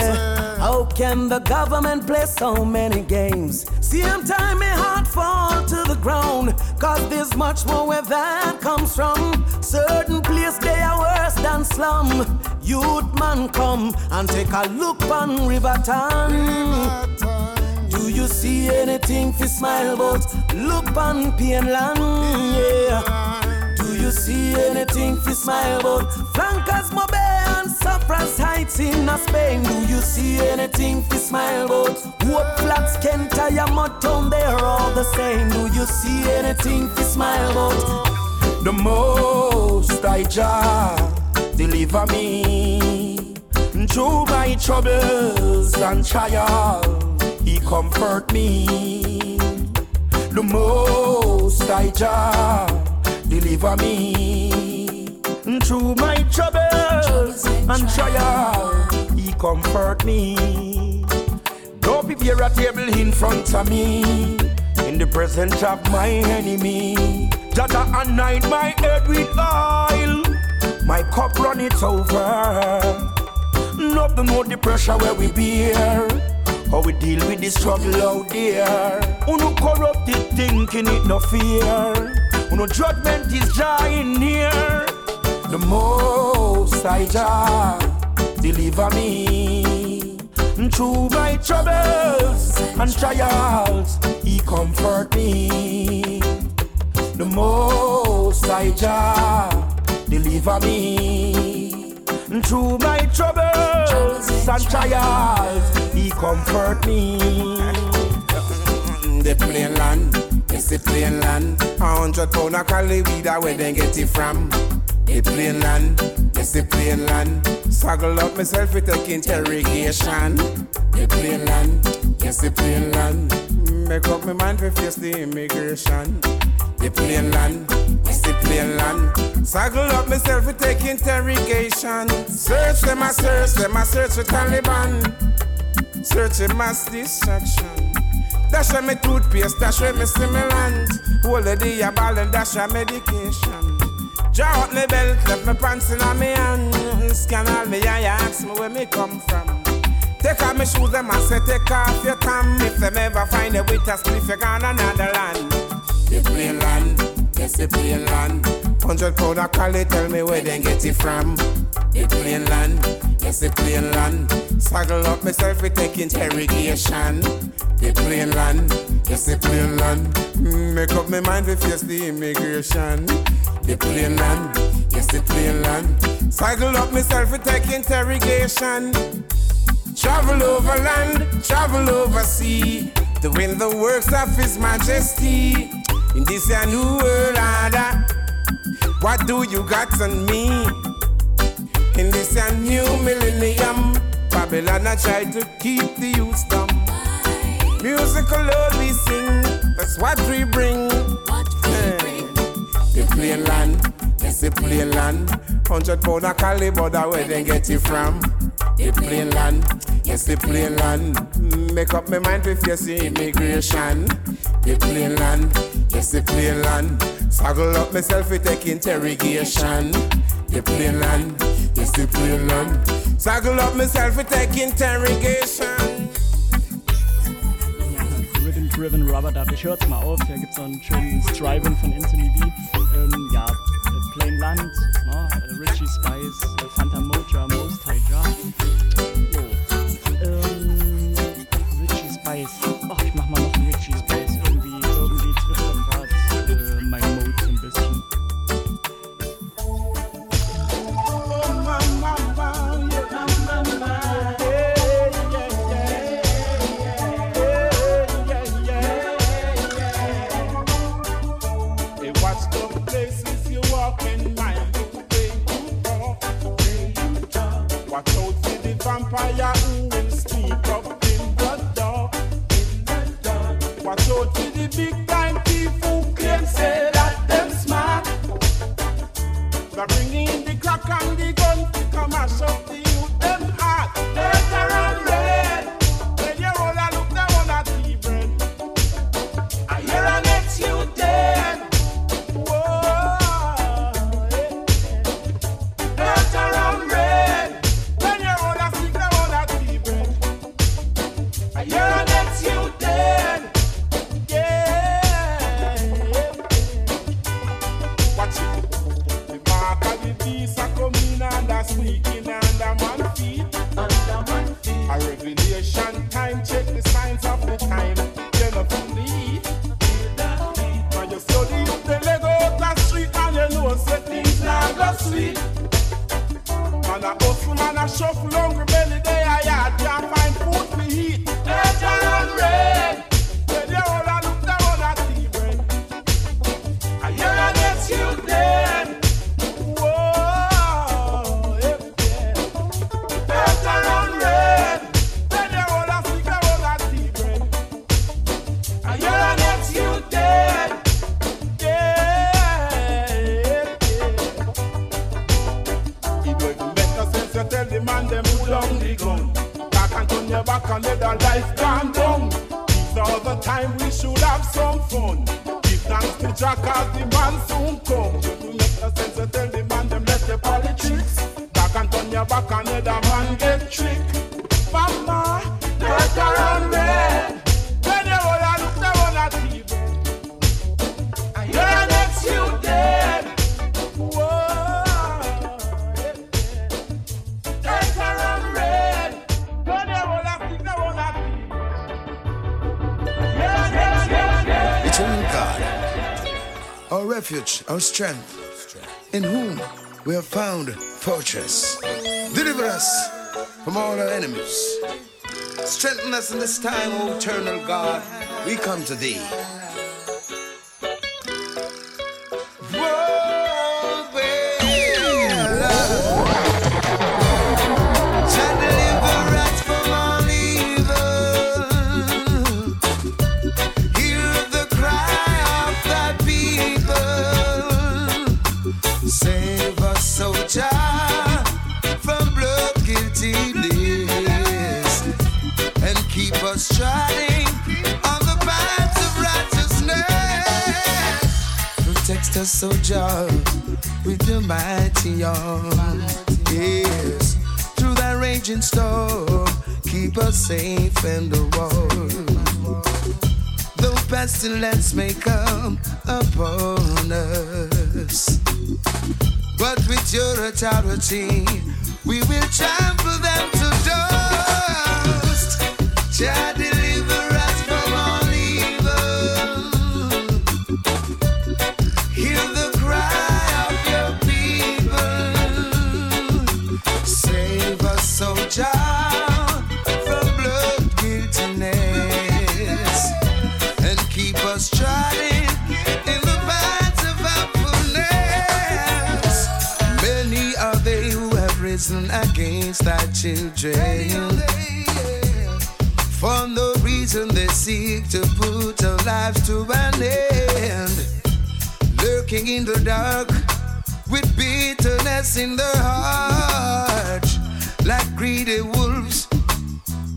How can the government play so many games? Same time my heart fall to the ground, cause there's much more where that comes from. Certain place they are worse than slum. Youth man come and take a look on Riverton. Do you see anything fi smile about? Look on Painland, yeah. You see anything fi smile about? Flankers Mobe and Cypress Heights in Spain. Do you see anything fi smile about? Hope Flats, Kent, Mud Town, they're all the same. Do you see anything fi smile about? The most I Jah deliver me through my troubles and trials. He comfort me. The most I Jah deliver me through my troubles and trials. He comfort me. Don't prepare a table in front of me in the presence of my enemy. Jaja anoint my head with oil. My cup run it over. Nothing more the pressure where we bear. How we deal with the struggle out there. Uno corrupted thinking it no fear. Uno judgment is drawing near. The most I Jah deliver me through my troubles and trials. He comfort me. The most I Jah deliver me through my troubles and trials. He comfort me. The plain land, it's the plain land. A hundred pound of cali weed, a where they get it from. The plain land, it's the plain land. Struggle up myself with take interrogation. The plain land, yes the plain land. Make up my mind to face the immigration. The plain land, it's the plain land. Struggle up myself with take interrogation. Search them, I search them, I search for Taliban. Searching mass distraction. Dash a me toothpaste, dash a me stimulant. Hold the day a ball and dash a medication. Draw up me belt, left me pants in a me hand. Scan all me eye, ask me where me come from. Take off me shoes, them I say take off your tam. If them ever find a with spliff, you gone another land. The plain land, yes the plain land. Hundred pound of cali, tell me where they get it from. The plain land, yes the plain land. Saddle up myself, we take interrogation. The plain land, yes the plain land. Mm, Make up my mind, we face the immigration. The plain land, yes the plain land. Saddle up myself, we take interrogation. Travel over land, travel over sea. Doing the works of His Majesty. In this new world order. What do you got on me? In this a new millennium, Babylon I try to keep the youth dumb. Musical Lord we sing, that's what we bring. Eh. The plain land, yes the plain land. Hundred pound of caliber, that where they get it from. The plain land, yes the plain land. Make up my mind to face the immigration. The plain land, yes the plain land. Saggle up myself to take interrogation. The plain land, yes the plain land. Saggle up myself to take interrogation. Rhythm Driven Rubber Dub. Ich hör's mal auf. Hier gibt's so einen schönen Striving von Anthony B. Ähm, ja, äh, Plain Land, ne? äh, Richie Spice, äh, Fantan Mojah, strength, in whom we have found fortress. Deliver us from all our enemies. Strengthen us in this time, O eternal God. We come to thee. measure with your mighty arm. Yes, through that raging storm, keep us safe and warm. Though pestilence may come upon us, but with your authority, we will triumph. things that children. For no reason they seek to put our lives to an end. Lurking in the dark with bitterness in their heart, like greedy wolves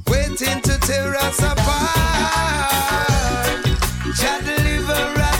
waiting to tear us apart. Jah deliver us.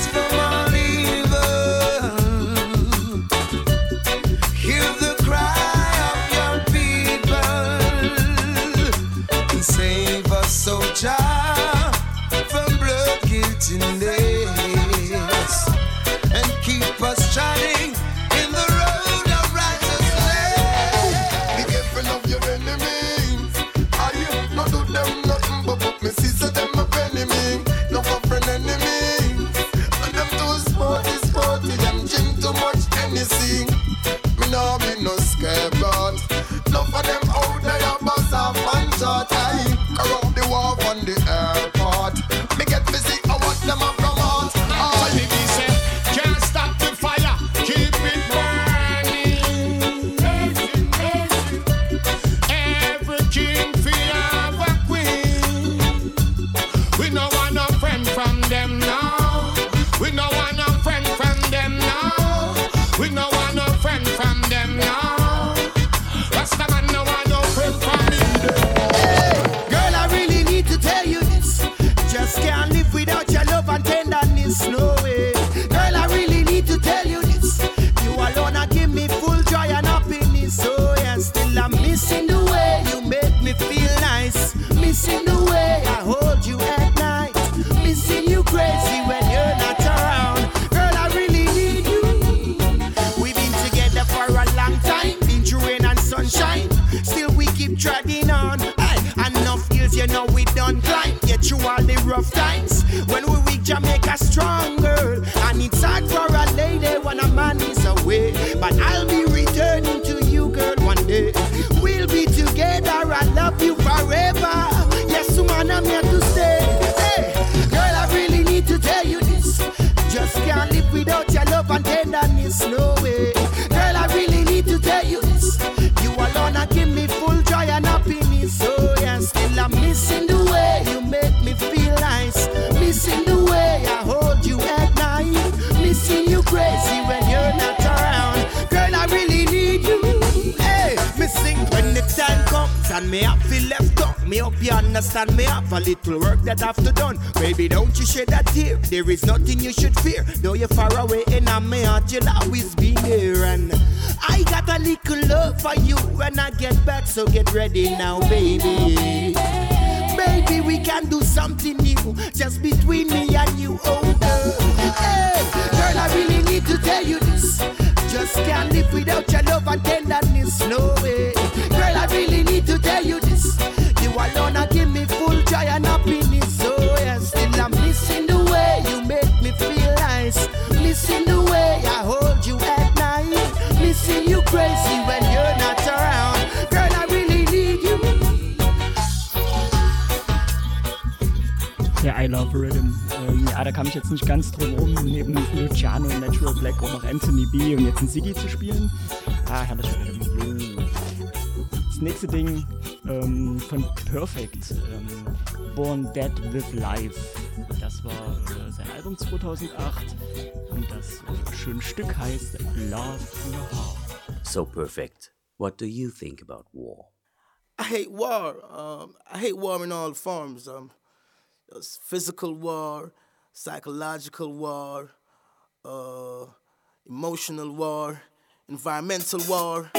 Sigi zu spielen. Ah, ich habe das schon. Das nächste Ding ähm, von Perfect, ähm, Born Dead with Life. Das war äh, sein Album 2008 und das äh, schöne Stück heißt Love Your Heart. So perfect. What do you think about war? I hate war. Um, I hate war in all forms. Um, physical war, psychological war, uh, emotional war, environmental war.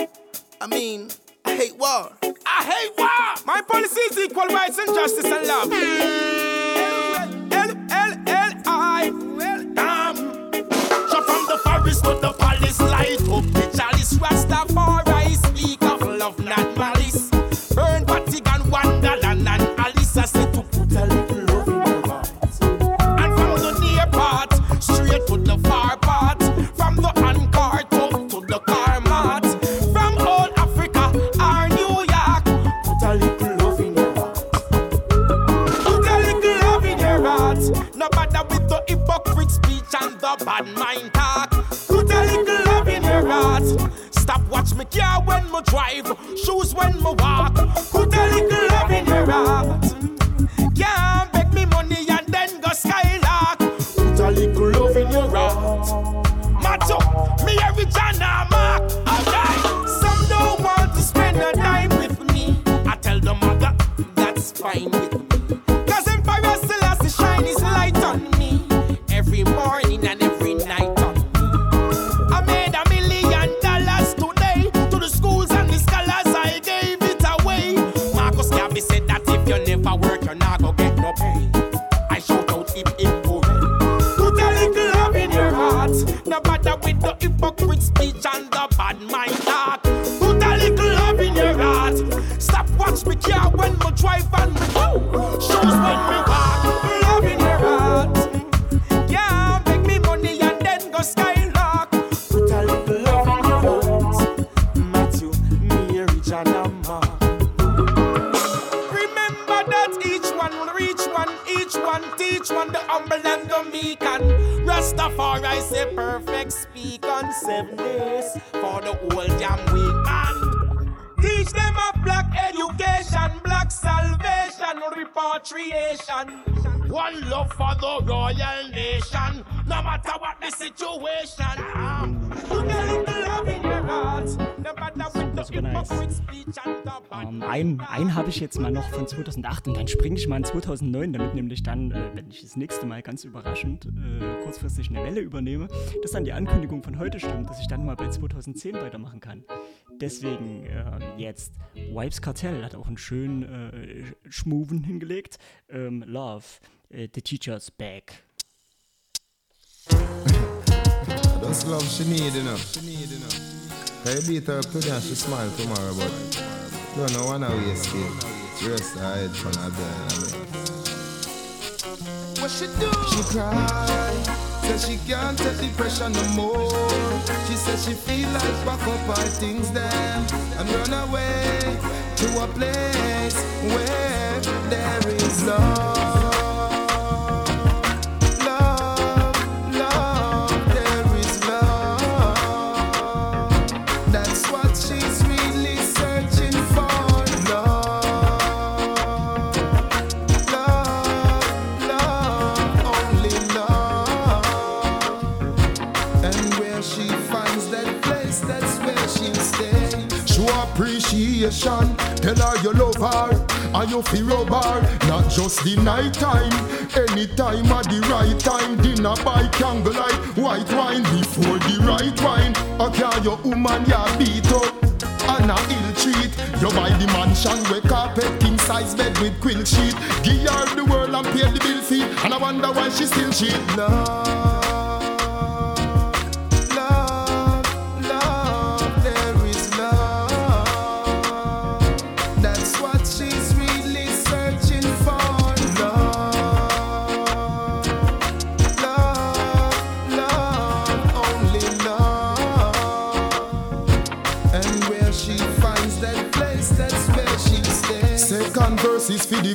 I mean, I hate war. I hate war. My policy is equal rights and justice and love. L L L I. Welcome. So from the forest to the palace, light up the chalice. Rastafari speak of love, not car when me drive, shoes when me walk. Put a little love in your arm. einen habe ich jetzt mal noch von 2008 und dann springe ich mal in 2009, damit nämlich dann, äh, wenn ich das nächste Mal ganz überraschend äh, kurzfristig eine Welle übernehme, dass dann die Ankündigung von heute stimmt, dass ich dann mal bei 2010 weitermachen kann. Deswegen äh, jetzt Wipes Cartel hat auch einen schönen äh, Schmoven hingelegt. Ähm, Love, äh, The Teacher's Back. That's love she need enough. She need enough. I beat her up today she smile tomorrow, but... No, no one away escape. Rest her from her bed. What she do? She cry. Said she can't take the pressure no more. She says she feel like back up her things then and run away to a place where there is love. Appreciation. Tell her you love her and you feel rub her. Not just the night time, anytime at the right time. Dinner by candlelight, white wine before the right wine. Okay, your woman ya beat up and a ill treat. You buy the mansion where carpet king size bed with quilt sheet. Give her the world and pay the bill fee, and I wonder why she still cheat. Love.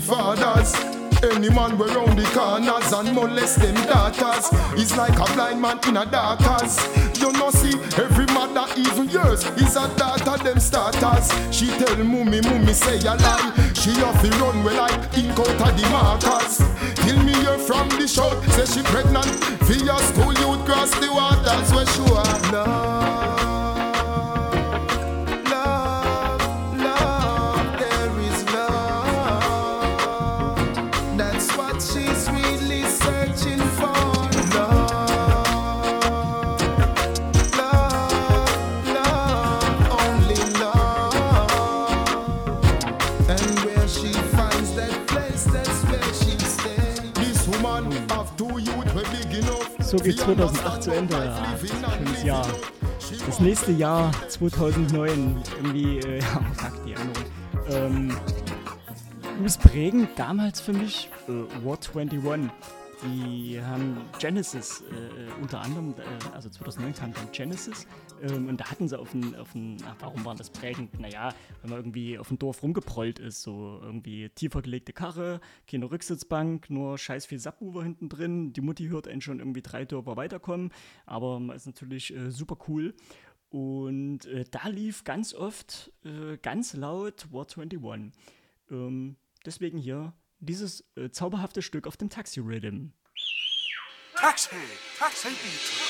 The fathers. Any man we round the corners and molest them daughters. It's like a blind man in a dark house You know see, every mother, even yours, is a daughter them starters. She tell mummy, mummy say a lie. She off the run well like ink out of the markers. Till me hear from the shout, say she pregnant. Your school youth cross the waters where she are love So geht 2008 zu Ende. Ja, schönes Jahr. Das nächste Jahr, 2009, irgendwie, äh, ja, fuck die Erinnerung. Ähm, übrigens prägend damals für mich äh, War 21. Die haben Genesis äh, unter anderem, äh, also 2009 kam dann Genesis ähm, und da hatten sie auf dem, warum war das prägend? Naja, wenn man irgendwie auf dem Dorf rumgeprollt ist, so irgendwie tiefer gelegte Karre, keine Rücksitzbank, nur scheiß viel Subwoofer hinten drin, die Mutti hört einen schon irgendwie drei Dörfer weiterkommen, aber man ist natürlich äh, super cool. Und äh, da lief ganz oft, äh, ganz laut War 21. Ähm, deswegen hier dieses äh, zauberhafte Stück auf dem Taxi Rhythm. Taxi, taxi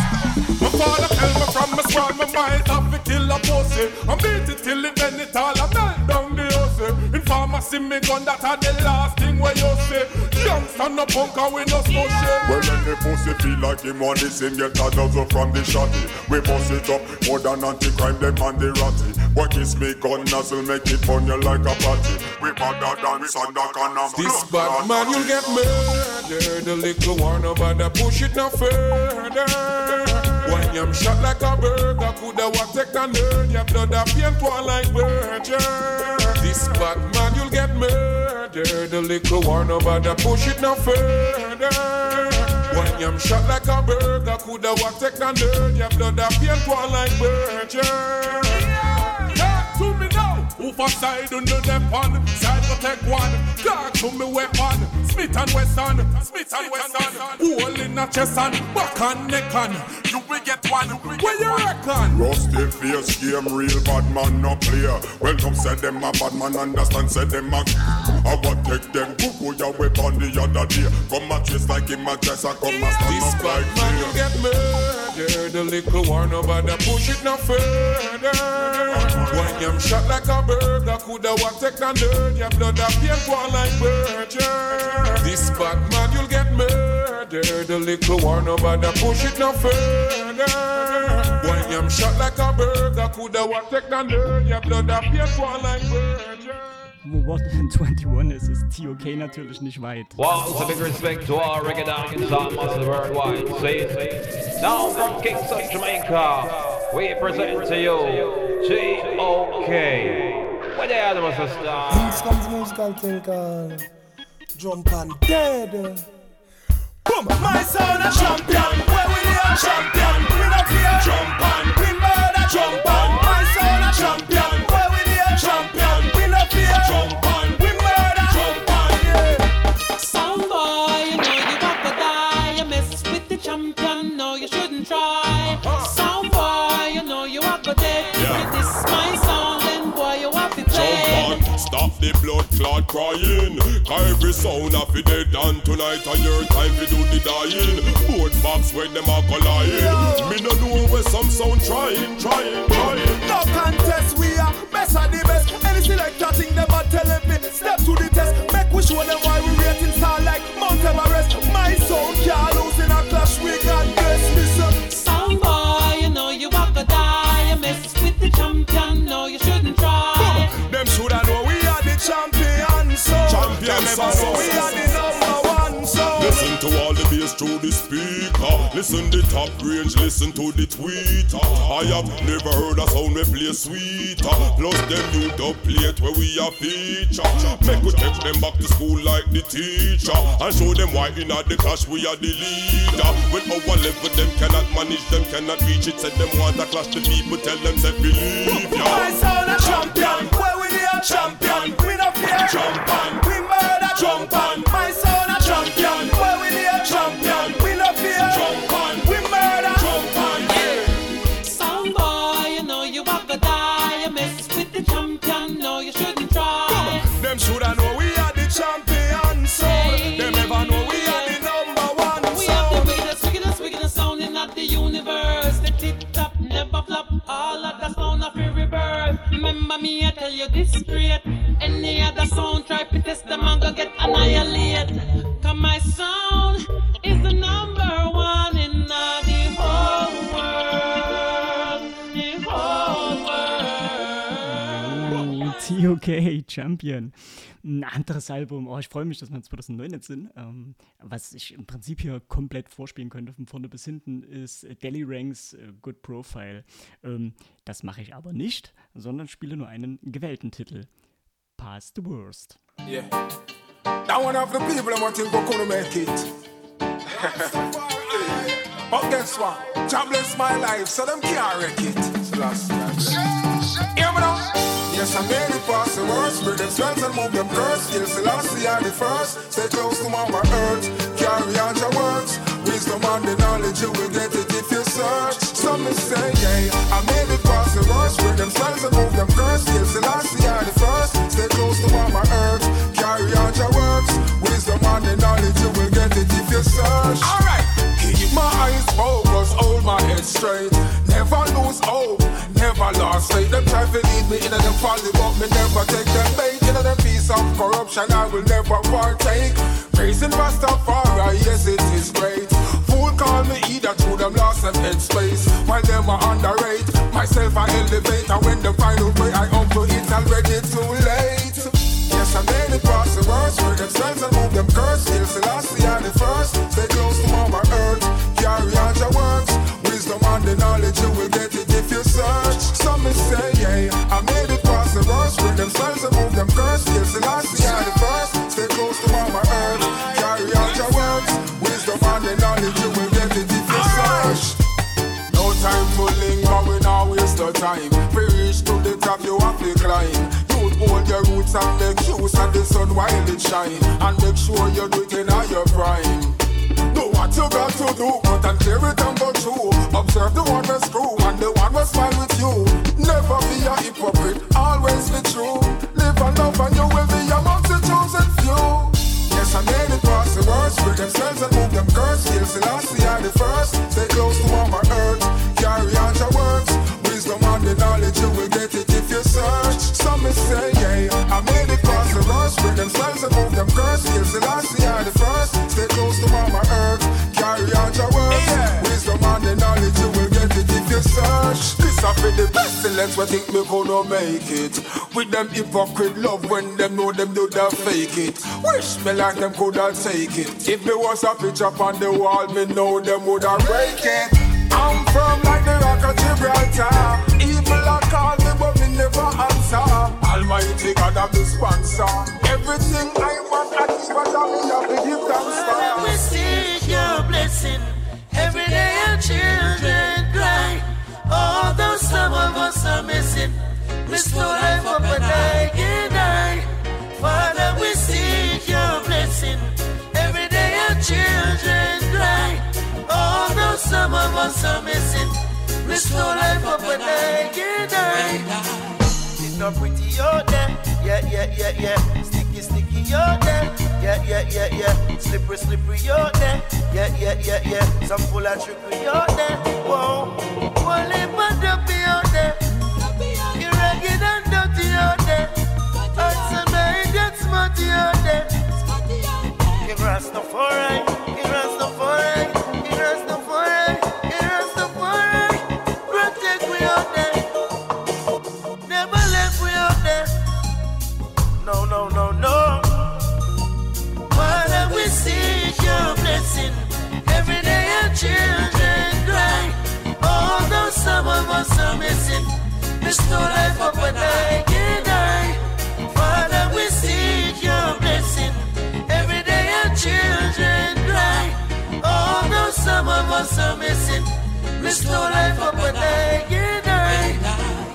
father tell me from my squad, my mind have to kill a pussy. I beat it till it bend it all, I melt down the hussy. In pharmacy, me gun that are the last thing where you say. Youngster no punk and we no smushy. Well, when the pussy feel like him on the same, get a dozen from the shotty. We bust it up more than anti-crime, them and the ratty. What kiss me gun nozzle, make it burn you like a patty. We better dance on the can of This bad man, you'll get murdered. The little one about to push it no further. When you're shot like a burger, coulda what take the nerd, your blood a paint one like virgin. This bad man, you'll get murdered. The little about to push it no further. When you're shot like a burger, coulda what take the nerd, your blood a paint one like virgin. Talk to me now. Who for side under them one? Side take one. Talk to me weapon. Smith and Wesson. Smith and Wesson. Hole in a chest and back and neck and you will get one. Where you reckon? Rusty face game, real bad man no player. Well, Welcome said them a bad man, understand said them a I what take them cuckoo your weapon the other day. Come a chase like him a dress and come a stand This up bad like man you get murdered. The little one war nobody push it no further. When you're shot like a burger, coulda what take the nerd, your blood a paint one like virgin. This bad man you'll get murdered. The little war nobody push it no further. When you're shot like a burger, coulda what take the nerd, your blood a paint one like virgin. Wo Ward 21 ist, ist TOK natürlich nicht weit. Well, it's a big respect to all reggae dancehall masters worldwide. See? Now from Kingston, Jamaica, we present to you G.O.K. Where the other was a star? This comes musical thing called Jump and Dead. Boom! My son a champion, where we the champion? We not fear jump on, we murder jump on. The blood clot crying. Every sound of it dead and tonight a your time to do the dying. Both box where them a collide. Me no know where some sound trying, trying, trying. No contest, we are best of the best. Any selector thing them a telling me. Step to the test, make we show them why we rating star like Mount Everest. My sound can't lose in a clash. We got bless me, sir. Sound boy, you know you walk or die. You mess with the champion, no, you so Champion Them never sound. know we are the number one, so Listen to all the bass through the speaker. Listen the top range, listen to the tweeter. I have never heard a sound we play sweeter. Plus them new dub plate where we are feature. Make we take them back to school like the teacher. And show them why in the clash we are the leader. When our level them cannot manage, them cannot reach it. Said them want to clash the people, tell them say believe ya. My sound a champion, where we the a champion. Fear, champion. We murder, champion. My me, I tell you this straight. Any other sound try to test them and go get annihilated. Cause my sound is the number one in the whole world. The whole world. Oh, TOK Champion. Ein anderes Album. Oh, ich freue mich, dass wir in 2009 jetzt sind. Ähm, was ich im Prinzip hier komplett vorspielen könnte, von vorne bis hinten, ist Delhi Ranks äh, Good Profile. Ähm, das mache ich aber nicht, sondern spiele nur einen gewählten Titel. Past the Worst. Yeah. Yes, I made it past the worst. Them and move them curse. The first. Stay close to Mama Earth. Carry out your. Wisdom and the knowledge, you will get it if you search. Some say, yeah, I made it past the worst. Bring them spells and move them curse. Still, Selassie are the first. Stay close to Mama Earth. Carry out your works. Wisdom and the knowledge, you will get it if you search. Alright. Keep my eyes focused, hold my head straight. Never lose hope, never lost faith. Them try to lead me into them folly, but me never take them bait. Into them piece of corruption, I will never partake. Praising Rastafari, yes, it is great. Fool call me either through them lost and headspace. While them are underrate, myself I elevate. And when the final way I humble, it's already too late. Roots and make use of the sun while it shine. And make sure you do it in all your prime. Do what you got to do, but and clear it and go through. Observe the one that's true and the one was smile with you. Never be a hypocrite, always be true. Worst. Break themselves and move them curse. Still, Selassie are the first. Stay close to Mama Earth. Carry out your works. Wisdom and the knowledge, you will get it if you search. This up with the pestilence, we think we gonna make it. With them hypocrite love when them know them do the fake it. Wish me like them coulda take it. If there was a picture on the wall, me know them woulda break it. I'm from like the rock of Gibraltar. Evil never answer. Almighty God of the sponsor. Everything I want, I keep what I me have to give thanks for. We seek your blessing. Every day our children cry. Although some of us are missing, restore life up and I can die. Father, we seek your blessing. Every day our children cry. Although some of us are missing, restore life up and I can. It's not pretty out there. Yeah, yeah, yeah, yeah. Sticky, sticky, you're there. Yeah, yeah, yeah, yeah. Slippery, slippery, you're there. Yeah, yeah, yeah, yeah. Some full of trickery, you're there. Whoa, one lip and dumpy out there. You're ragged and dirty out there. Hudson Bay, get smarty out there. King Rastafari, children cry. Although some of us are missing, there's no life up and I can die. Father, we seek your blessing. Every day our children cry. Although some of us are missing, there's no life up and I can die.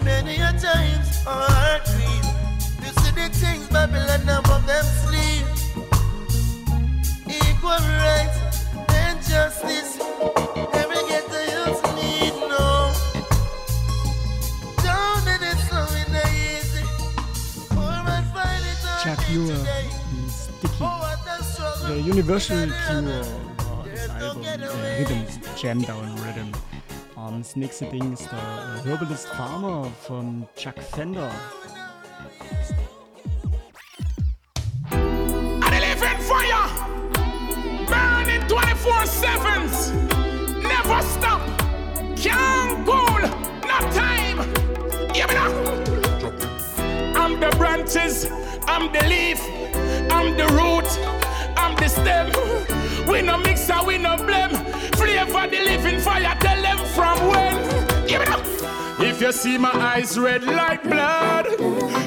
Many a times our heart grieves. You see the things Babylon above them sleep. Equal rights Universal Cure war das Album, äh, Rhythm, Jam Down Rhythm. Um, ähm, das nächste Ding ist der Herbalist Farmer von Chuck Fender. And they live in fire, burning 24 sevens, never stop, can't cool, no time. Give it up. I'm the branches, I'm the leaf, I'm the root, I'm the stem. We no mixer, we no blem. Flavor the living fire, tell them from when. Give it up. If you see my eyes red like blood,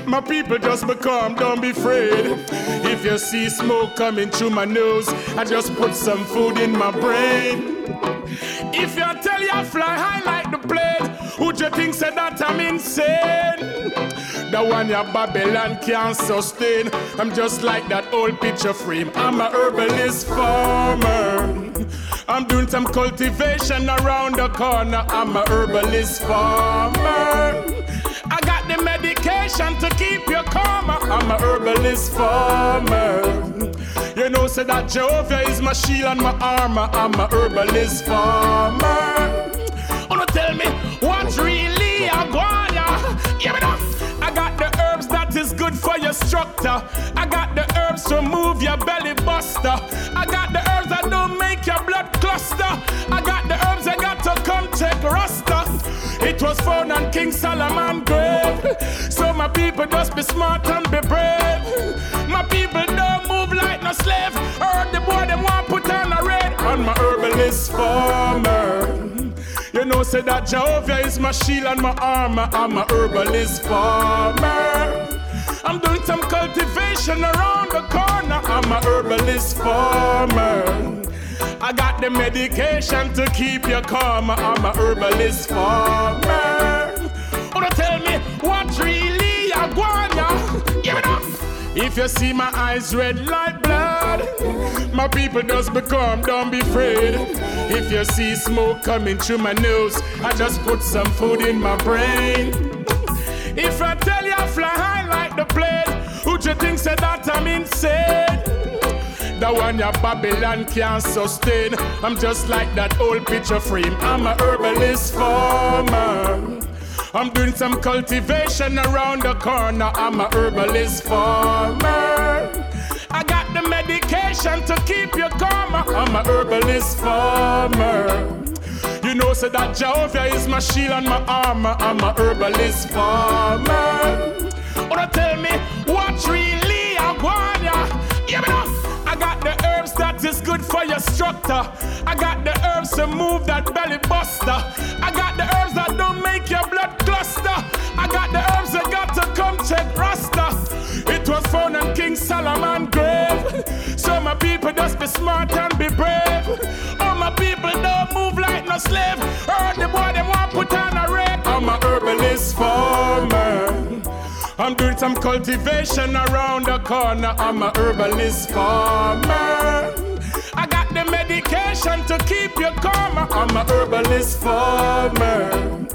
my people just become, don't be afraid. If you see smoke coming through my nose, I just put some food in my brain. If you tell you I fly high like the plane, would you think say that I'm insane? The one your Babylon can't sustain. I'm just like that old picture frame. I'm a herbalist farmer. I'm doing some cultivation around the corner. I'm a herbalist farmer. I got the medication to keep you calmer. I'm a herbalist farmer. You know, say that Jehovah is my shield and my armor. I'm a herbalist farmer. Wanna tell me what's really a guana? Give it up. I got the herbs that is good for your structure. I got the herbs to move your belly buster. I got the cluster. I got the herbs that got to come check rasta. It was found on King Solomon grave. So my people just be smart and be brave. My people don't move like no slave. Heard the boy them want put on a red. On my herbalist farmer. You know, say that Jehovah is my shield and my armor. I'm a herbalist farmer. I'm doing some cultivation around the corner. I'm a herbalist farmer. I got the medication to keep you calm. I'm a herbalist farmer. Wanna tell me what really I wanna? Give it up. If you see my eyes red like blood, my people just become, don't be afraid. If you see smoke coming through my nose, I just put some food in my brain. If I tell you I fly high like the plane, would you think said that I'm insane? The one your Babylon can't sustain. I'm just like that old picture frame. I'm a herbalist farmer. I'm doing some cultivation around the corner. I'm a herbalist farmer. I got the medication to keep you calmer. I'm a herbalist farmer. You know, so that Jehovah is my shield and my armor. I'm a herbalist farmer. Wanna tell me for structure. I got the herbs to move that belly buster. I got the herbs that don't make your blood cluster. I got the herbs that got to come check rasta. It was found on King Solomon grave. So my people just be smart and be brave. All my people don't move like no slave. Heard the boy them want put on a red. I'm a herbalist farmer. I'm doing some cultivation around the corner. I'm a herbalist farmer. I got the medication to keep you calmer. I'm a herbalist farmer.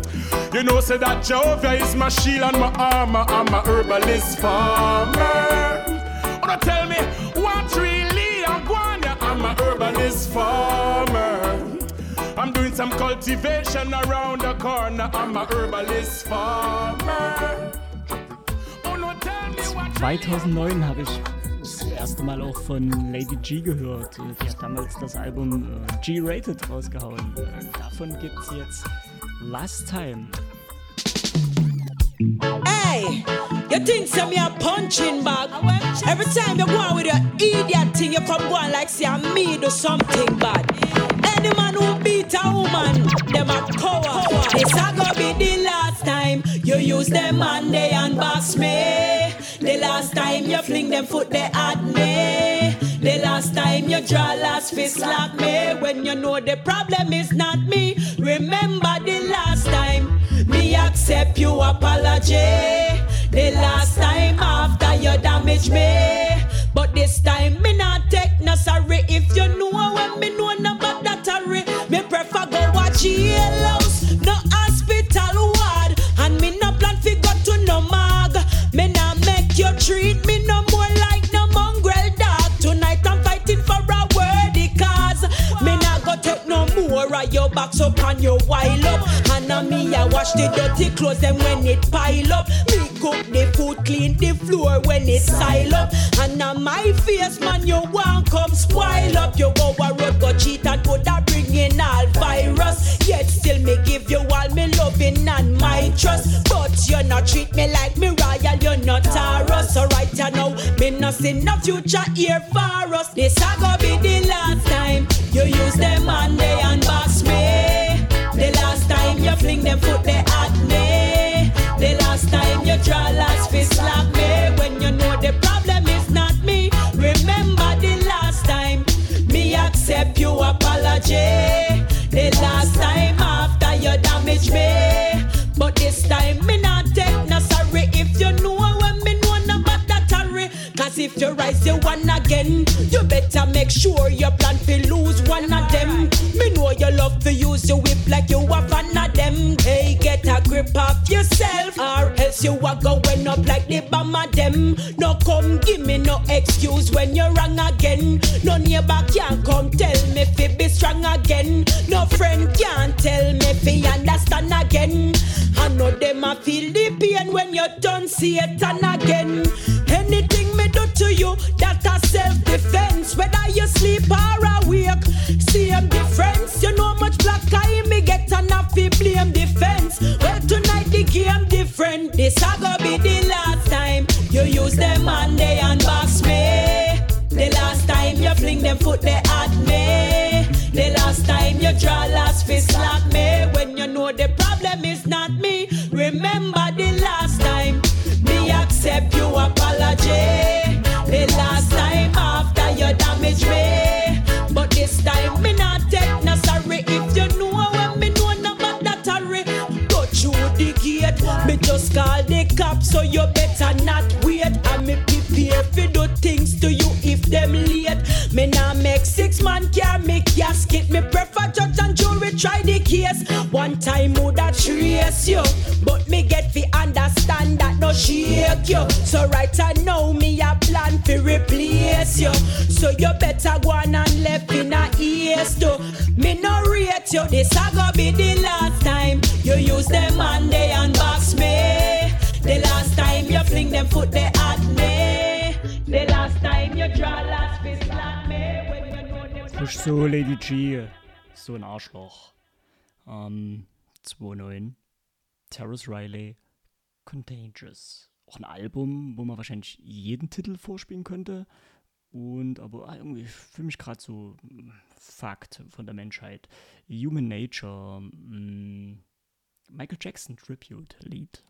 You know say that Jehovah is my shield and my armor. I'm a herbalist farmer. Oh, Wanna tell me what really I'm going? I'm a herbalist farmer. I'm doing some cultivation around the corner. I'm a herbalist farmer. 2009 habe ich das erste Mal auch von Lady G gehört. Die hat damals das Album äh, G-Rated rausgehauen. Davon gibt's jetzt Last Time. Hey, you think say me a punching bag? Every time you go on with your idiot thing, you come go on like say me do something bad. Any man who beat a woman, them a coward. This a go be the last time you use them and they unbox me. The last time you fling them foot, they at me. The last time you draw last fist slap me. When you know the problem is not me. Remember the last time me accept you apology. The last time after you damage me. But this time me not take no sorry. If you know when me know no about that me prefer go watch jailhouse, treat me no more like no mongrel dog. Tonight I'm fighting for a worthy cause. Me not go take no more of your box up and your while up. And a me I wash the dirty clothes and when it pile up. Me cook the food, clean the floor when it style up. And now my face man you want come spoil up. You go a road go cheat and could a bring in all virus. Yet still me give you all me loving and my trust. But you not treat me like me royal, you not Taurus. So right you know, me not see no future here for us. This a go be the last time you use them and they unbox me. The last time you fling them foot they apology. The last time after you damage me. But this time me not take no sorry. If you know when me know no that hurry. Cause if you rise you one again, you better make sure you plan to lose one of them. Me know you love to use your whip like you a fan of them. Hey, grip of yourself, or else you a going up like the bomb of them. No come give me no excuse when you're wrong again. No neighbor can come tell me fi be strong again. No friend can tell me fi understand again. I know them a feel the pain when you done Satan again. Anything me do to you, that a self-defense. Whether you sleep or awake, same difference. You know much black I and fi defense. Well tonight the game different. This a go be the last time you use them and they me. The last time you fling them foot they at me. The last time you draw last fist slap me. When you know the problem is not me. Remember the last call the cops so you better not wait. And me prepare fi do things to you if them late. Me nah make six man carry me casket. Me prefer judge and jury try the case. One time would that trace you, but me get fi understand that no shake you. So right I know me a plan fi replace you. So you better go on and left in a ears too. Me no rate you. This a go be the last time you use them and they unbox me. Fling them foot they at me. The last time you draw last fist slap me. When you know them Frisch so, Lady G. So ein Arschloch. Ähm, 2.9. Terrace Riley, Contagious. Auch ein Album, wo man wahrscheinlich jeden Titel vorspielen könnte. Und aber ah, irgendwie fühle mich gerade so mm, Fakt von der Menschheit. Human Nature. mm, Michael Jackson Tribute Lied.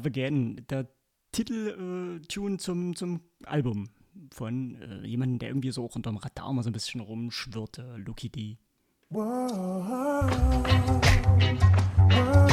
Love Again, der Titeltune äh, zum, zum Album von äh, jemandem, der irgendwie so auch unterm Radar mal so ein bisschen rumschwirrte, Lucky D. Whoa, whoa, whoa.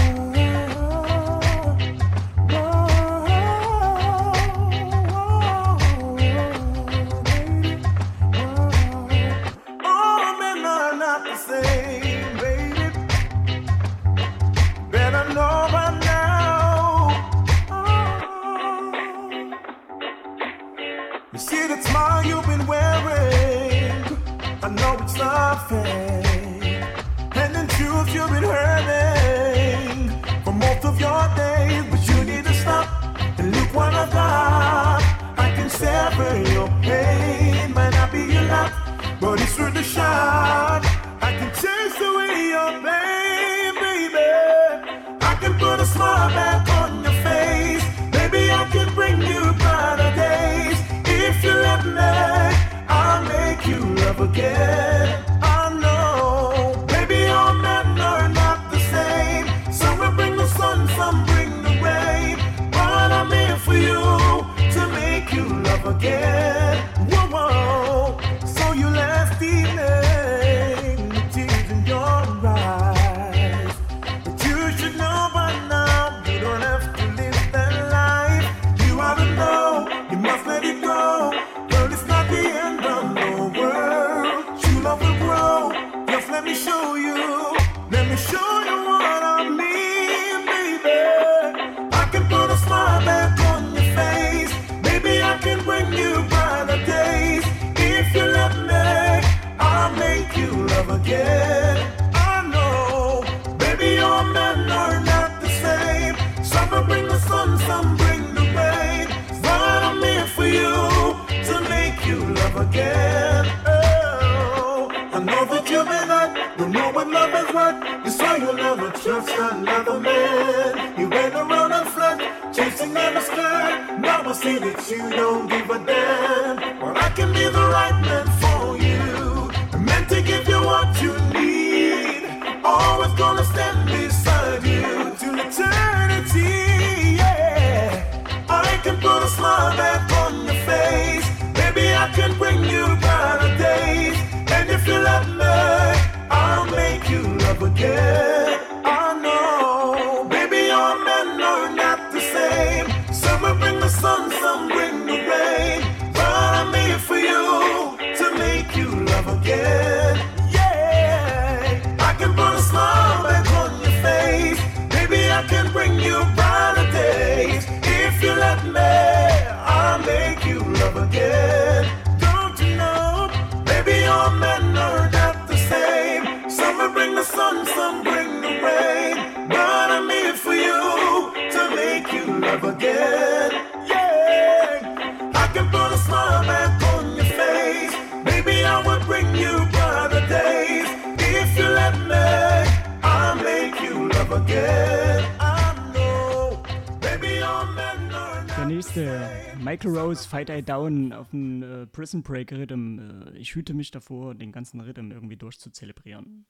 Fight I Down auf dem äh, Prison Break Rhythm. Äh, ich hüte mich davor, den ganzen Rhythm irgendwie durchzuzelebrieren.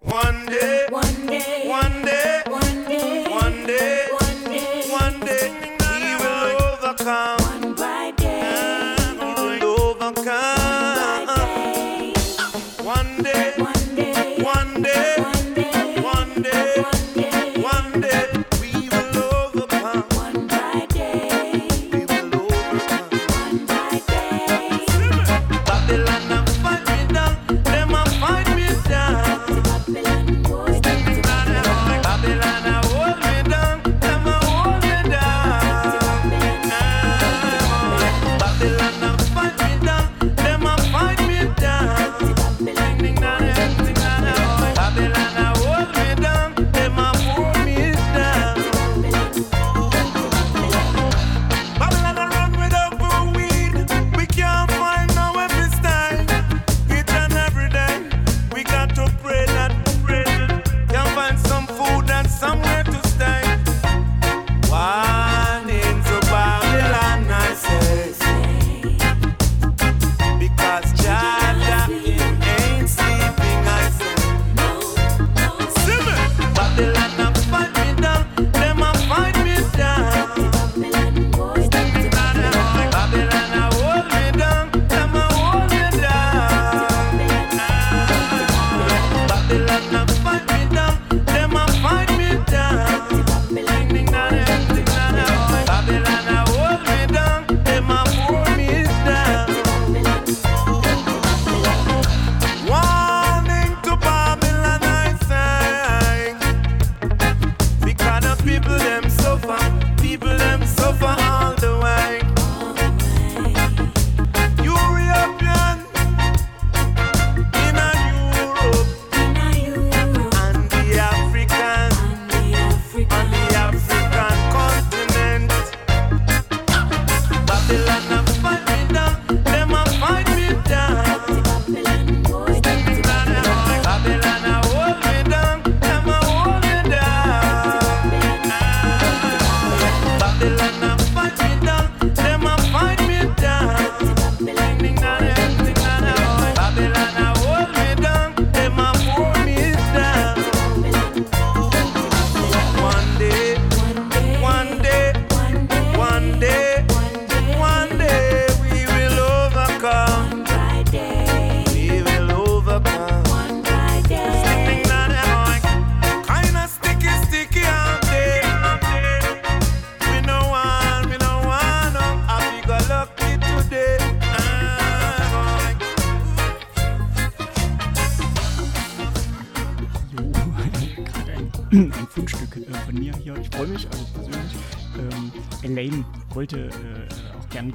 One day, one day, one day.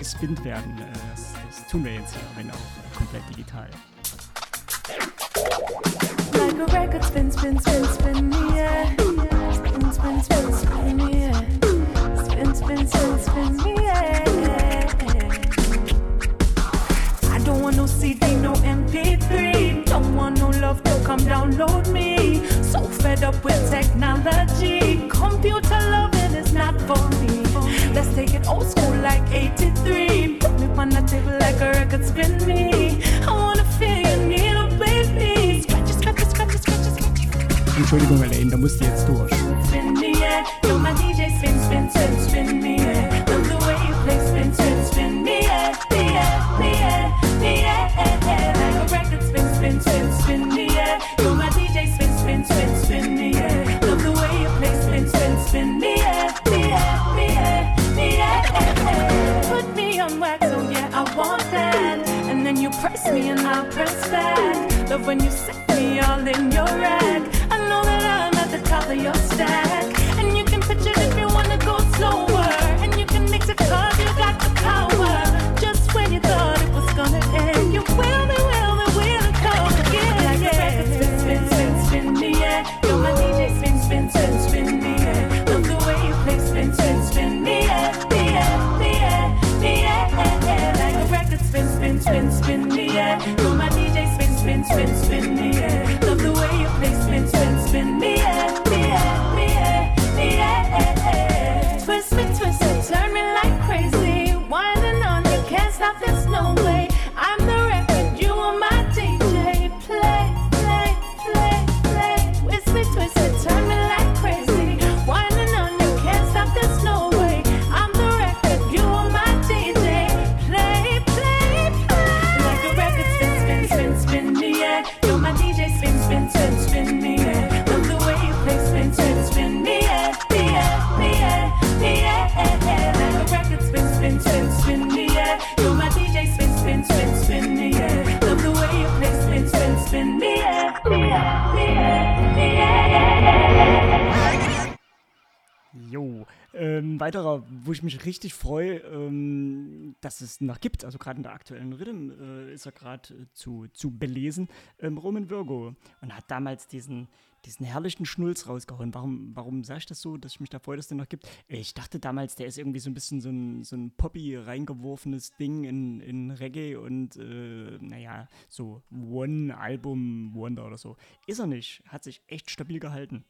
gespinnt werden. Äh, das, das tun wir jetzt hier, wenn auch komplett digital. mich richtig freue, ähm, dass es noch gibt. Also gerade in der aktuellen Rhythm äh, ist er gerade äh, zu, zu belesen. Ähm, Roman Virgo und hat damals diesen, diesen herrlichen Schnulz rausgehauen. Warum, warum sage ich das so, dass ich mich da freue, dass es den noch gibt? Ich dachte damals, der ist irgendwie so ein bisschen so ein, so ein Poppy reingeworfenes Ding in, in Reggae und äh, naja, so One-Album-Wonder oder so. Ist er nicht. Hat sich echt stabil gehalten.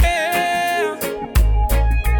Hey!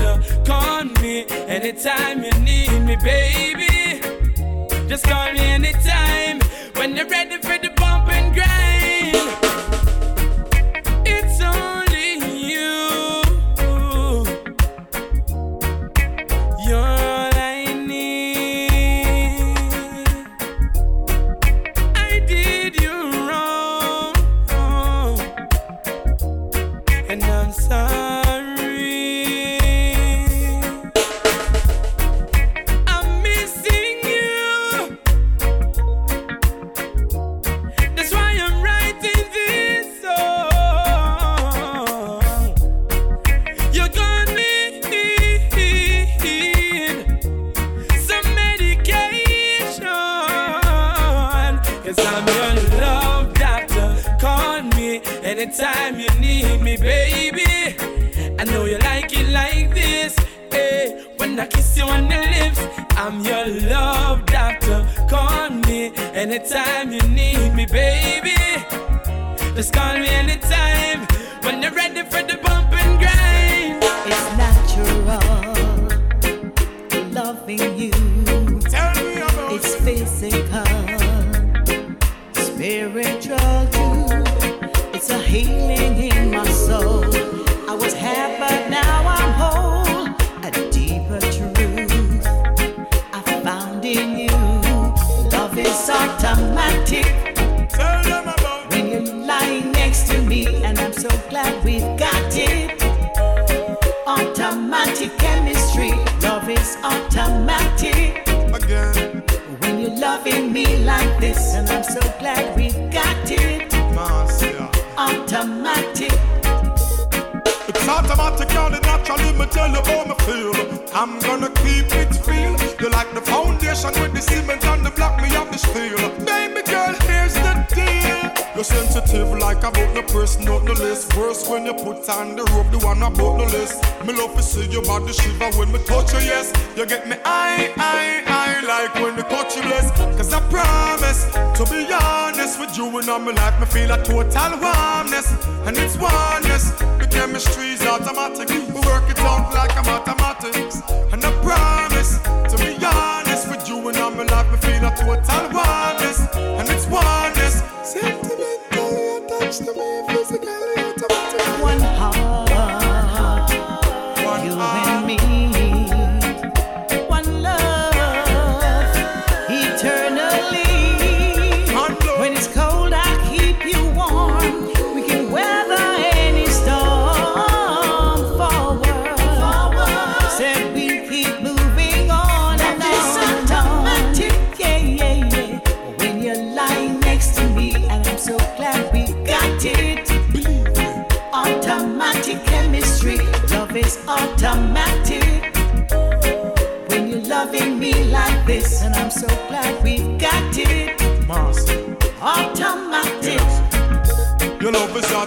so call me anytime you need me, baby. Just call me anytime when you're ready for the bump and grind. you on the lips. I'm your love doctor. Call me anytime you need me, baby. Just call me anytime when you're ready for the bump and grind. It's natural loving you. Tell me about it's physical, spiritual too. It's a healing. This, and I'm so glad we've got it. Automatic. It's automatic, y'all, and naturally, me tell you how me feel. I'm gonna keep it real. You like the foundation with the cement and the block, me have this feel. Sensitive like about the person not the list. Worse when you put on the rope, the one about the list. Me love to see your body shiver when me touch you, yes. You get me I, I, I like when the touch you bless. Cause I promise to be honest with you and all my life, me feel a total warmness. And it's oneness. The chemistry's automatic. We work it out like a mathematics. And I promise to be honest with you and all my life, me feel a total warmness. To me,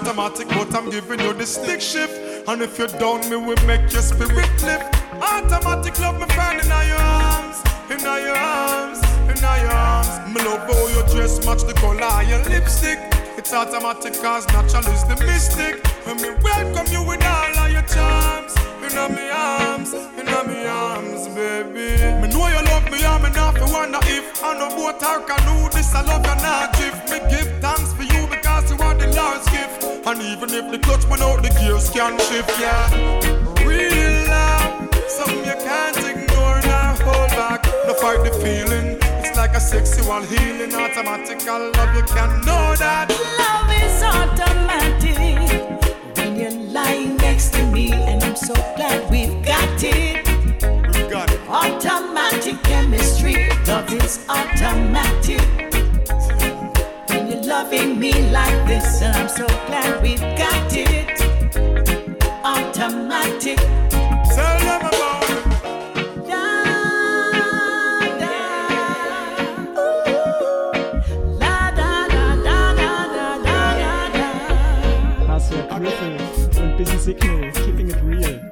automatic, but I'm giving you the stick shift. And if you're down, me will make your spirit lift. Automatic love, me find in your arms, in your arms, in your arms. Me love how your dress match the color of your lipstick. It's automatic cause natural is the mystic. When me welcome you with all of your charms. In my arms, in my arms, baby. Me know you love me, and me not fi wonder if I no boat or canoe. This I love you not drift. Me give thanks for you because you are the Lord's gift. And even if the clutch without the gears can shift, yeah. Real love, something you can't ignore nor hold back. No fight the feeling. It's like a sexual healing, automatical love. You can know that. Love is automatic when you're lying next to me, and I'm so glad we've got it. We've got it. Automatic chemistry, love is automatic. Loving me like this, and I'm so glad we've got it. Automatic. Tell them about it. Marcel Griffith und Busy Signal, Keeping It Real.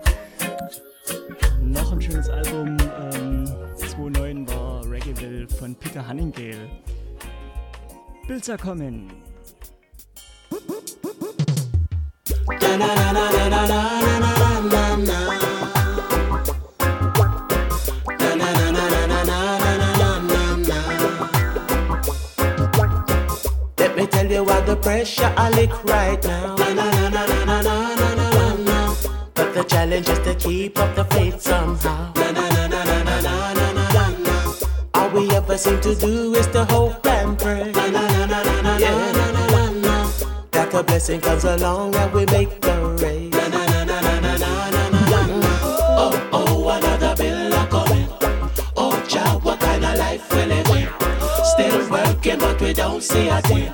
Noch ein schönes Album, ähm, 2009 war Reggaeville von Peter Hunningale. Bilder kommen. Let me tell you what the pressure I lick right now. But the challenge is to keep up the faith somehow. All we ever seem to do is to hope and pray. Na na na na na na Yeah. Like a blessing comes along and we make the rain. Na na na na na na na na na. na. Oh, oh, another bill a coming. Oh, child, what kind of life we living? Still working, but we don't see a thing.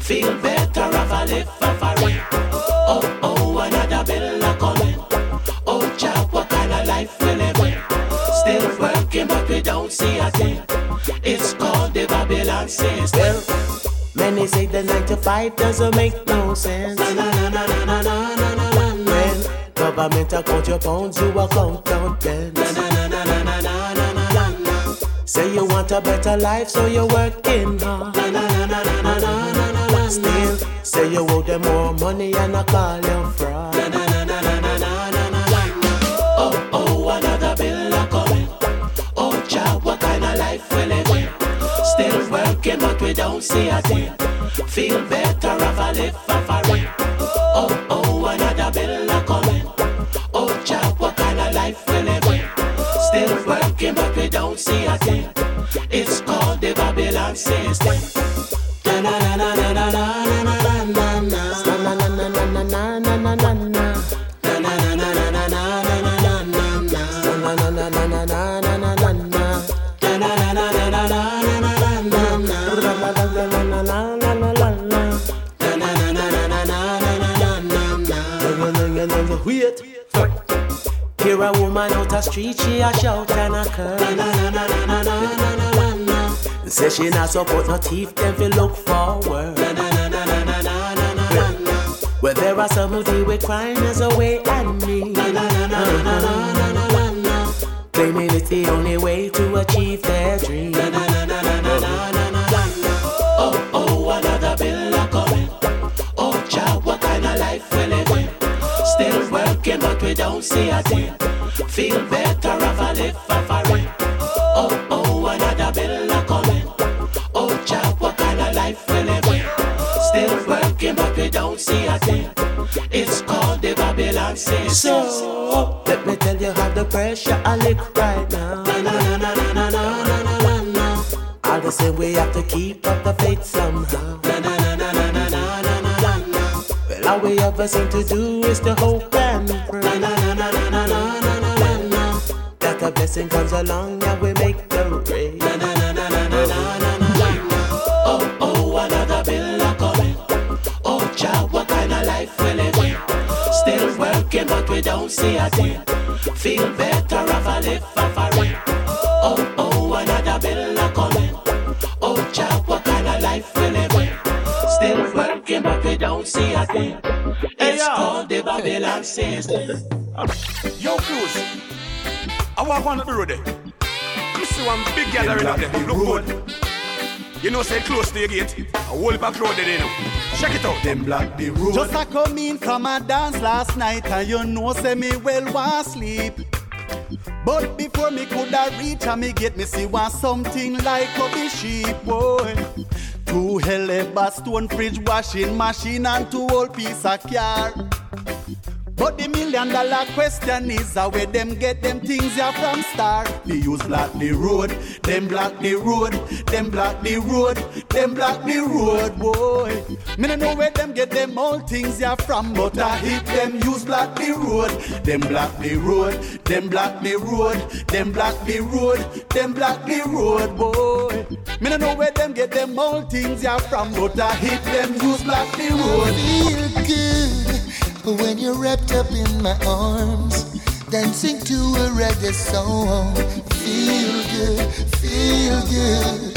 Feel better if I live for free. Oh, oh. sense. Well, many say the 9 to 5 doesn't make no sense. When government account your pounds, you account down pence. Say you want a better life, so you're working hard. Still, say you owe them more money and I call your friend. Working, but we don't see a thing. Feel better if I live for free. Oh, oh, another bill a coming. Oh, child, what kind of life we living? Still working, but we don't see a thing. It's called the Babylon system. street she a shout and a curse. Say she not support no teeth them fi look forward. Where well, there are some who deal with crime as a way and me. Claiming it's the only way to achieve their dream. Oh, oh, another bill a coming. Oh, child, what kind of life we living? Still working, but we don't see a thing. Feel better if I live for free. Oh, oh, another bill a coming. Oh, child, what kind of life we living? Still working, but we don't see a thing. It's called the Babylon system. So, let me tell you how the pressure I lick right now. Na, na, na, na, na, na, na, na, na, na. All the same, we have to keep up the faith somehow. Na, na, na, na, na, na, na, na, na, na. Well, all we ever seem to do is to hope along I walk on the road there. You see one big girl around up there. Look good. You know, say close to your gate. A whole back road there, you know. Check it out. Them block the road. Just a come in from a dance last night and you know say me well want sleep. But before me coulda reach and me get me see want something like a be sheep boy. Two hell stone fridge washing machine and two old piece of car. But the million dollar question is how where them get them things ya from star. They use block the road, them block the road, them block the road, them block the road, boy. Me no know where them get them all things ya from, but I hit them use block the road, them block the road, them block the road, them block the road, them block the road, boy. Me no know where them get them all things ya from, but I hit them use block the road. My arms, dancing to a reggae song. Feel good, feel good,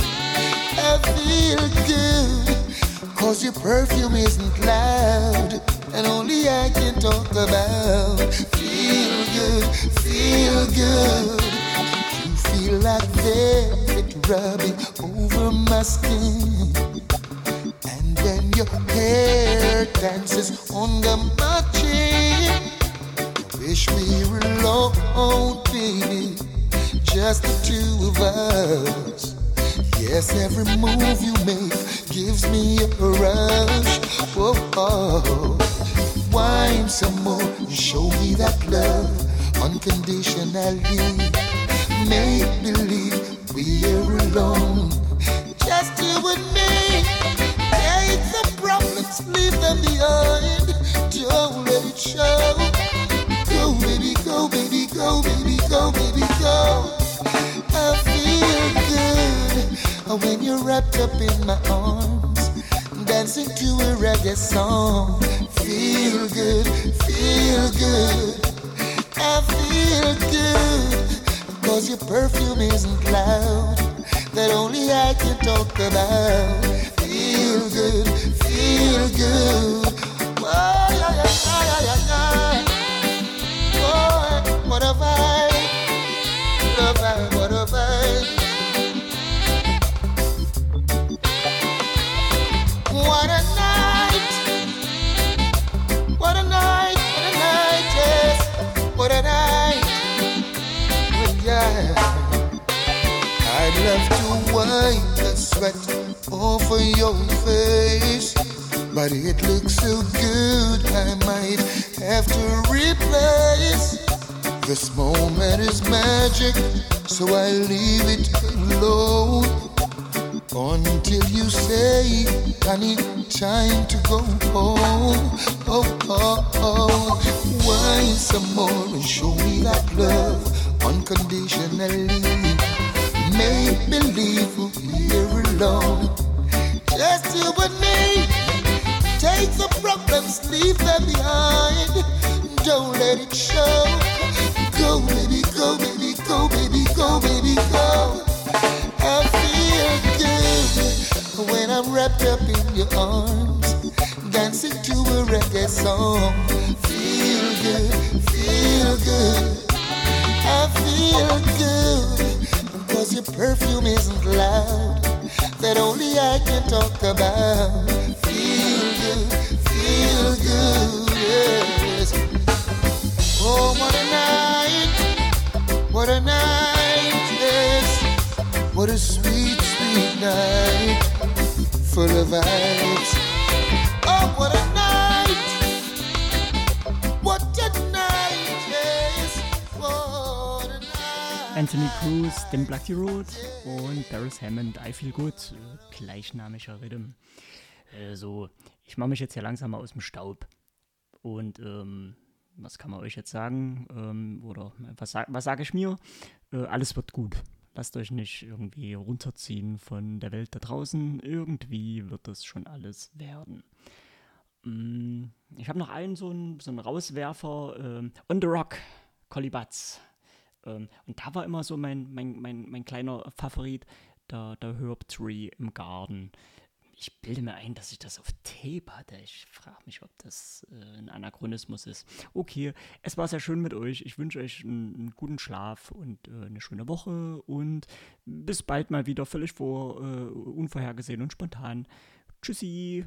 I feel good. Cause your perfume isn't loud, and only I can talk about. Feel good, feel good. You feel like velvet rubbing over my skin. And when your hair dances on the chin, wish we were alone, baby, just the two of us. Yes, every move you make gives me a rush. Whoa, oh. wine some more, and show me that love unconditionally. Make believe we're alone, just you and me. Take the problems, leave them behind. Don't let it show. Go, baby, go. I feel good when you're wrapped up in my arms, dancing to a reggae song. Feel good, feel good. I feel good, cause your perfume isn't loud, that only I can talk about. Feel good, feel good. Love to wipe the sweat off of your face, but it looks so good I might have to replace. This moment is magic, so I leave it alone until you say I need time to go home. Oh, oh, oh. Why some more and show me that love unconditionally? Make alone. Just you and me. Take the problems, leave them behind. don't let it show. Go, baby, go, baby, go, baby, go, baby, go. I feel good when I'm wrapped up in your arms, dancing to a reggae song. Feel good, feel good. I feel good your perfume isn't loud. That only I can talk about. Feel good, feel good, yes. Oh, what a night, what a night, yes. What a sweet, sweet night, full of vibes. Anthony Cruz, Black the Road und Paris Hammond, I Feel Good, gleichnamiger Rhythm. Äh, so, ich mache mich jetzt hier langsam mal aus dem Staub. Und ähm, was kann man euch jetzt sagen? Ähm, oder was, was sage ich mir? Äh, alles wird gut. Lasst euch nicht irgendwie runterziehen von der Welt da draußen. Irgendwie wird das schon alles werden. Mm, Ich habe noch einen so einen, so einen Rauswerfer. Ähm, On the Rock, Collie Butts. Ähm, und da war immer so mein, mein, mein, mein kleiner Favorit, der, der Herb Tree im Garten. Ich bilde mir ein, dass ich das auf Tape hatte. Ich frage mich, ob das äh, ein Anachronismus ist. Okay, es war sehr schön mit euch. Ich wünsche euch einen, einen guten Schlaf und äh, eine schöne Woche. Und bis bald mal wieder, völlig vor, äh, unvorhergesehen und spontan. Tschüssi.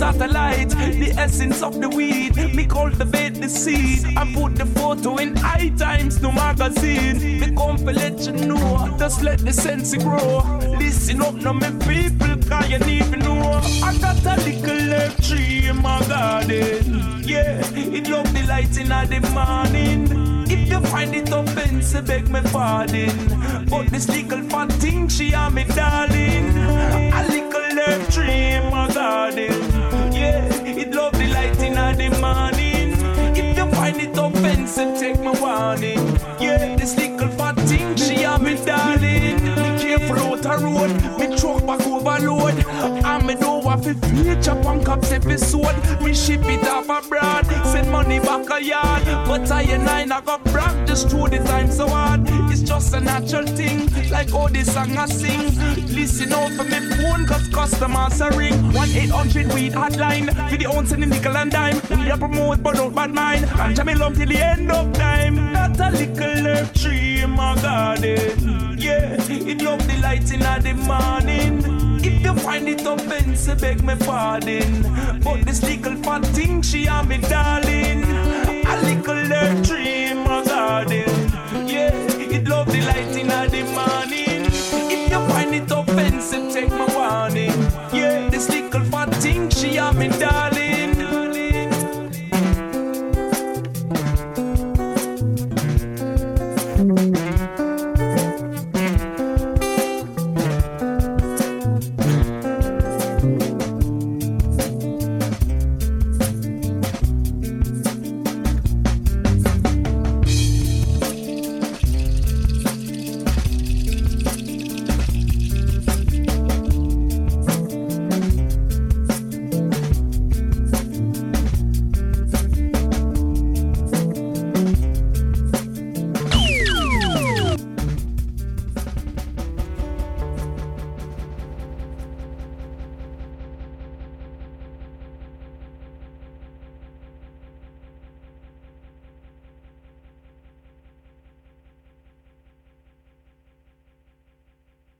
Satellite. The essence of the weed, me cultivate the seed. I put the photo in high times, no magazine. Me come to let you know, just let the sense grow. Listen up, no me people, cause you to know. I got a little herb tree in my garden. Yeah, it love the light in the morning. If you find it offensive, beg me pardon. But this little fat thing, she a me darling. Feature on cops episode. Me ship it off abroad, send money back a yard. But I and I not got brag just through the time so hard. It's just a natural thing, like all this song I sing. Listen out for me phone, cause customers are ring. 1 800 weed hotline, for the and the nickel and dime. We a promote, but don't bad mind. I'm jamming love till the end of time. Got a little herb tree in my garden. Yeah, it love the light in the morning find it offensive, beg me pardon. But this little fat thing, she a me darling. A little herb tree a garden. Yeah, it love the light in the morning. If you find it offensive, take my word.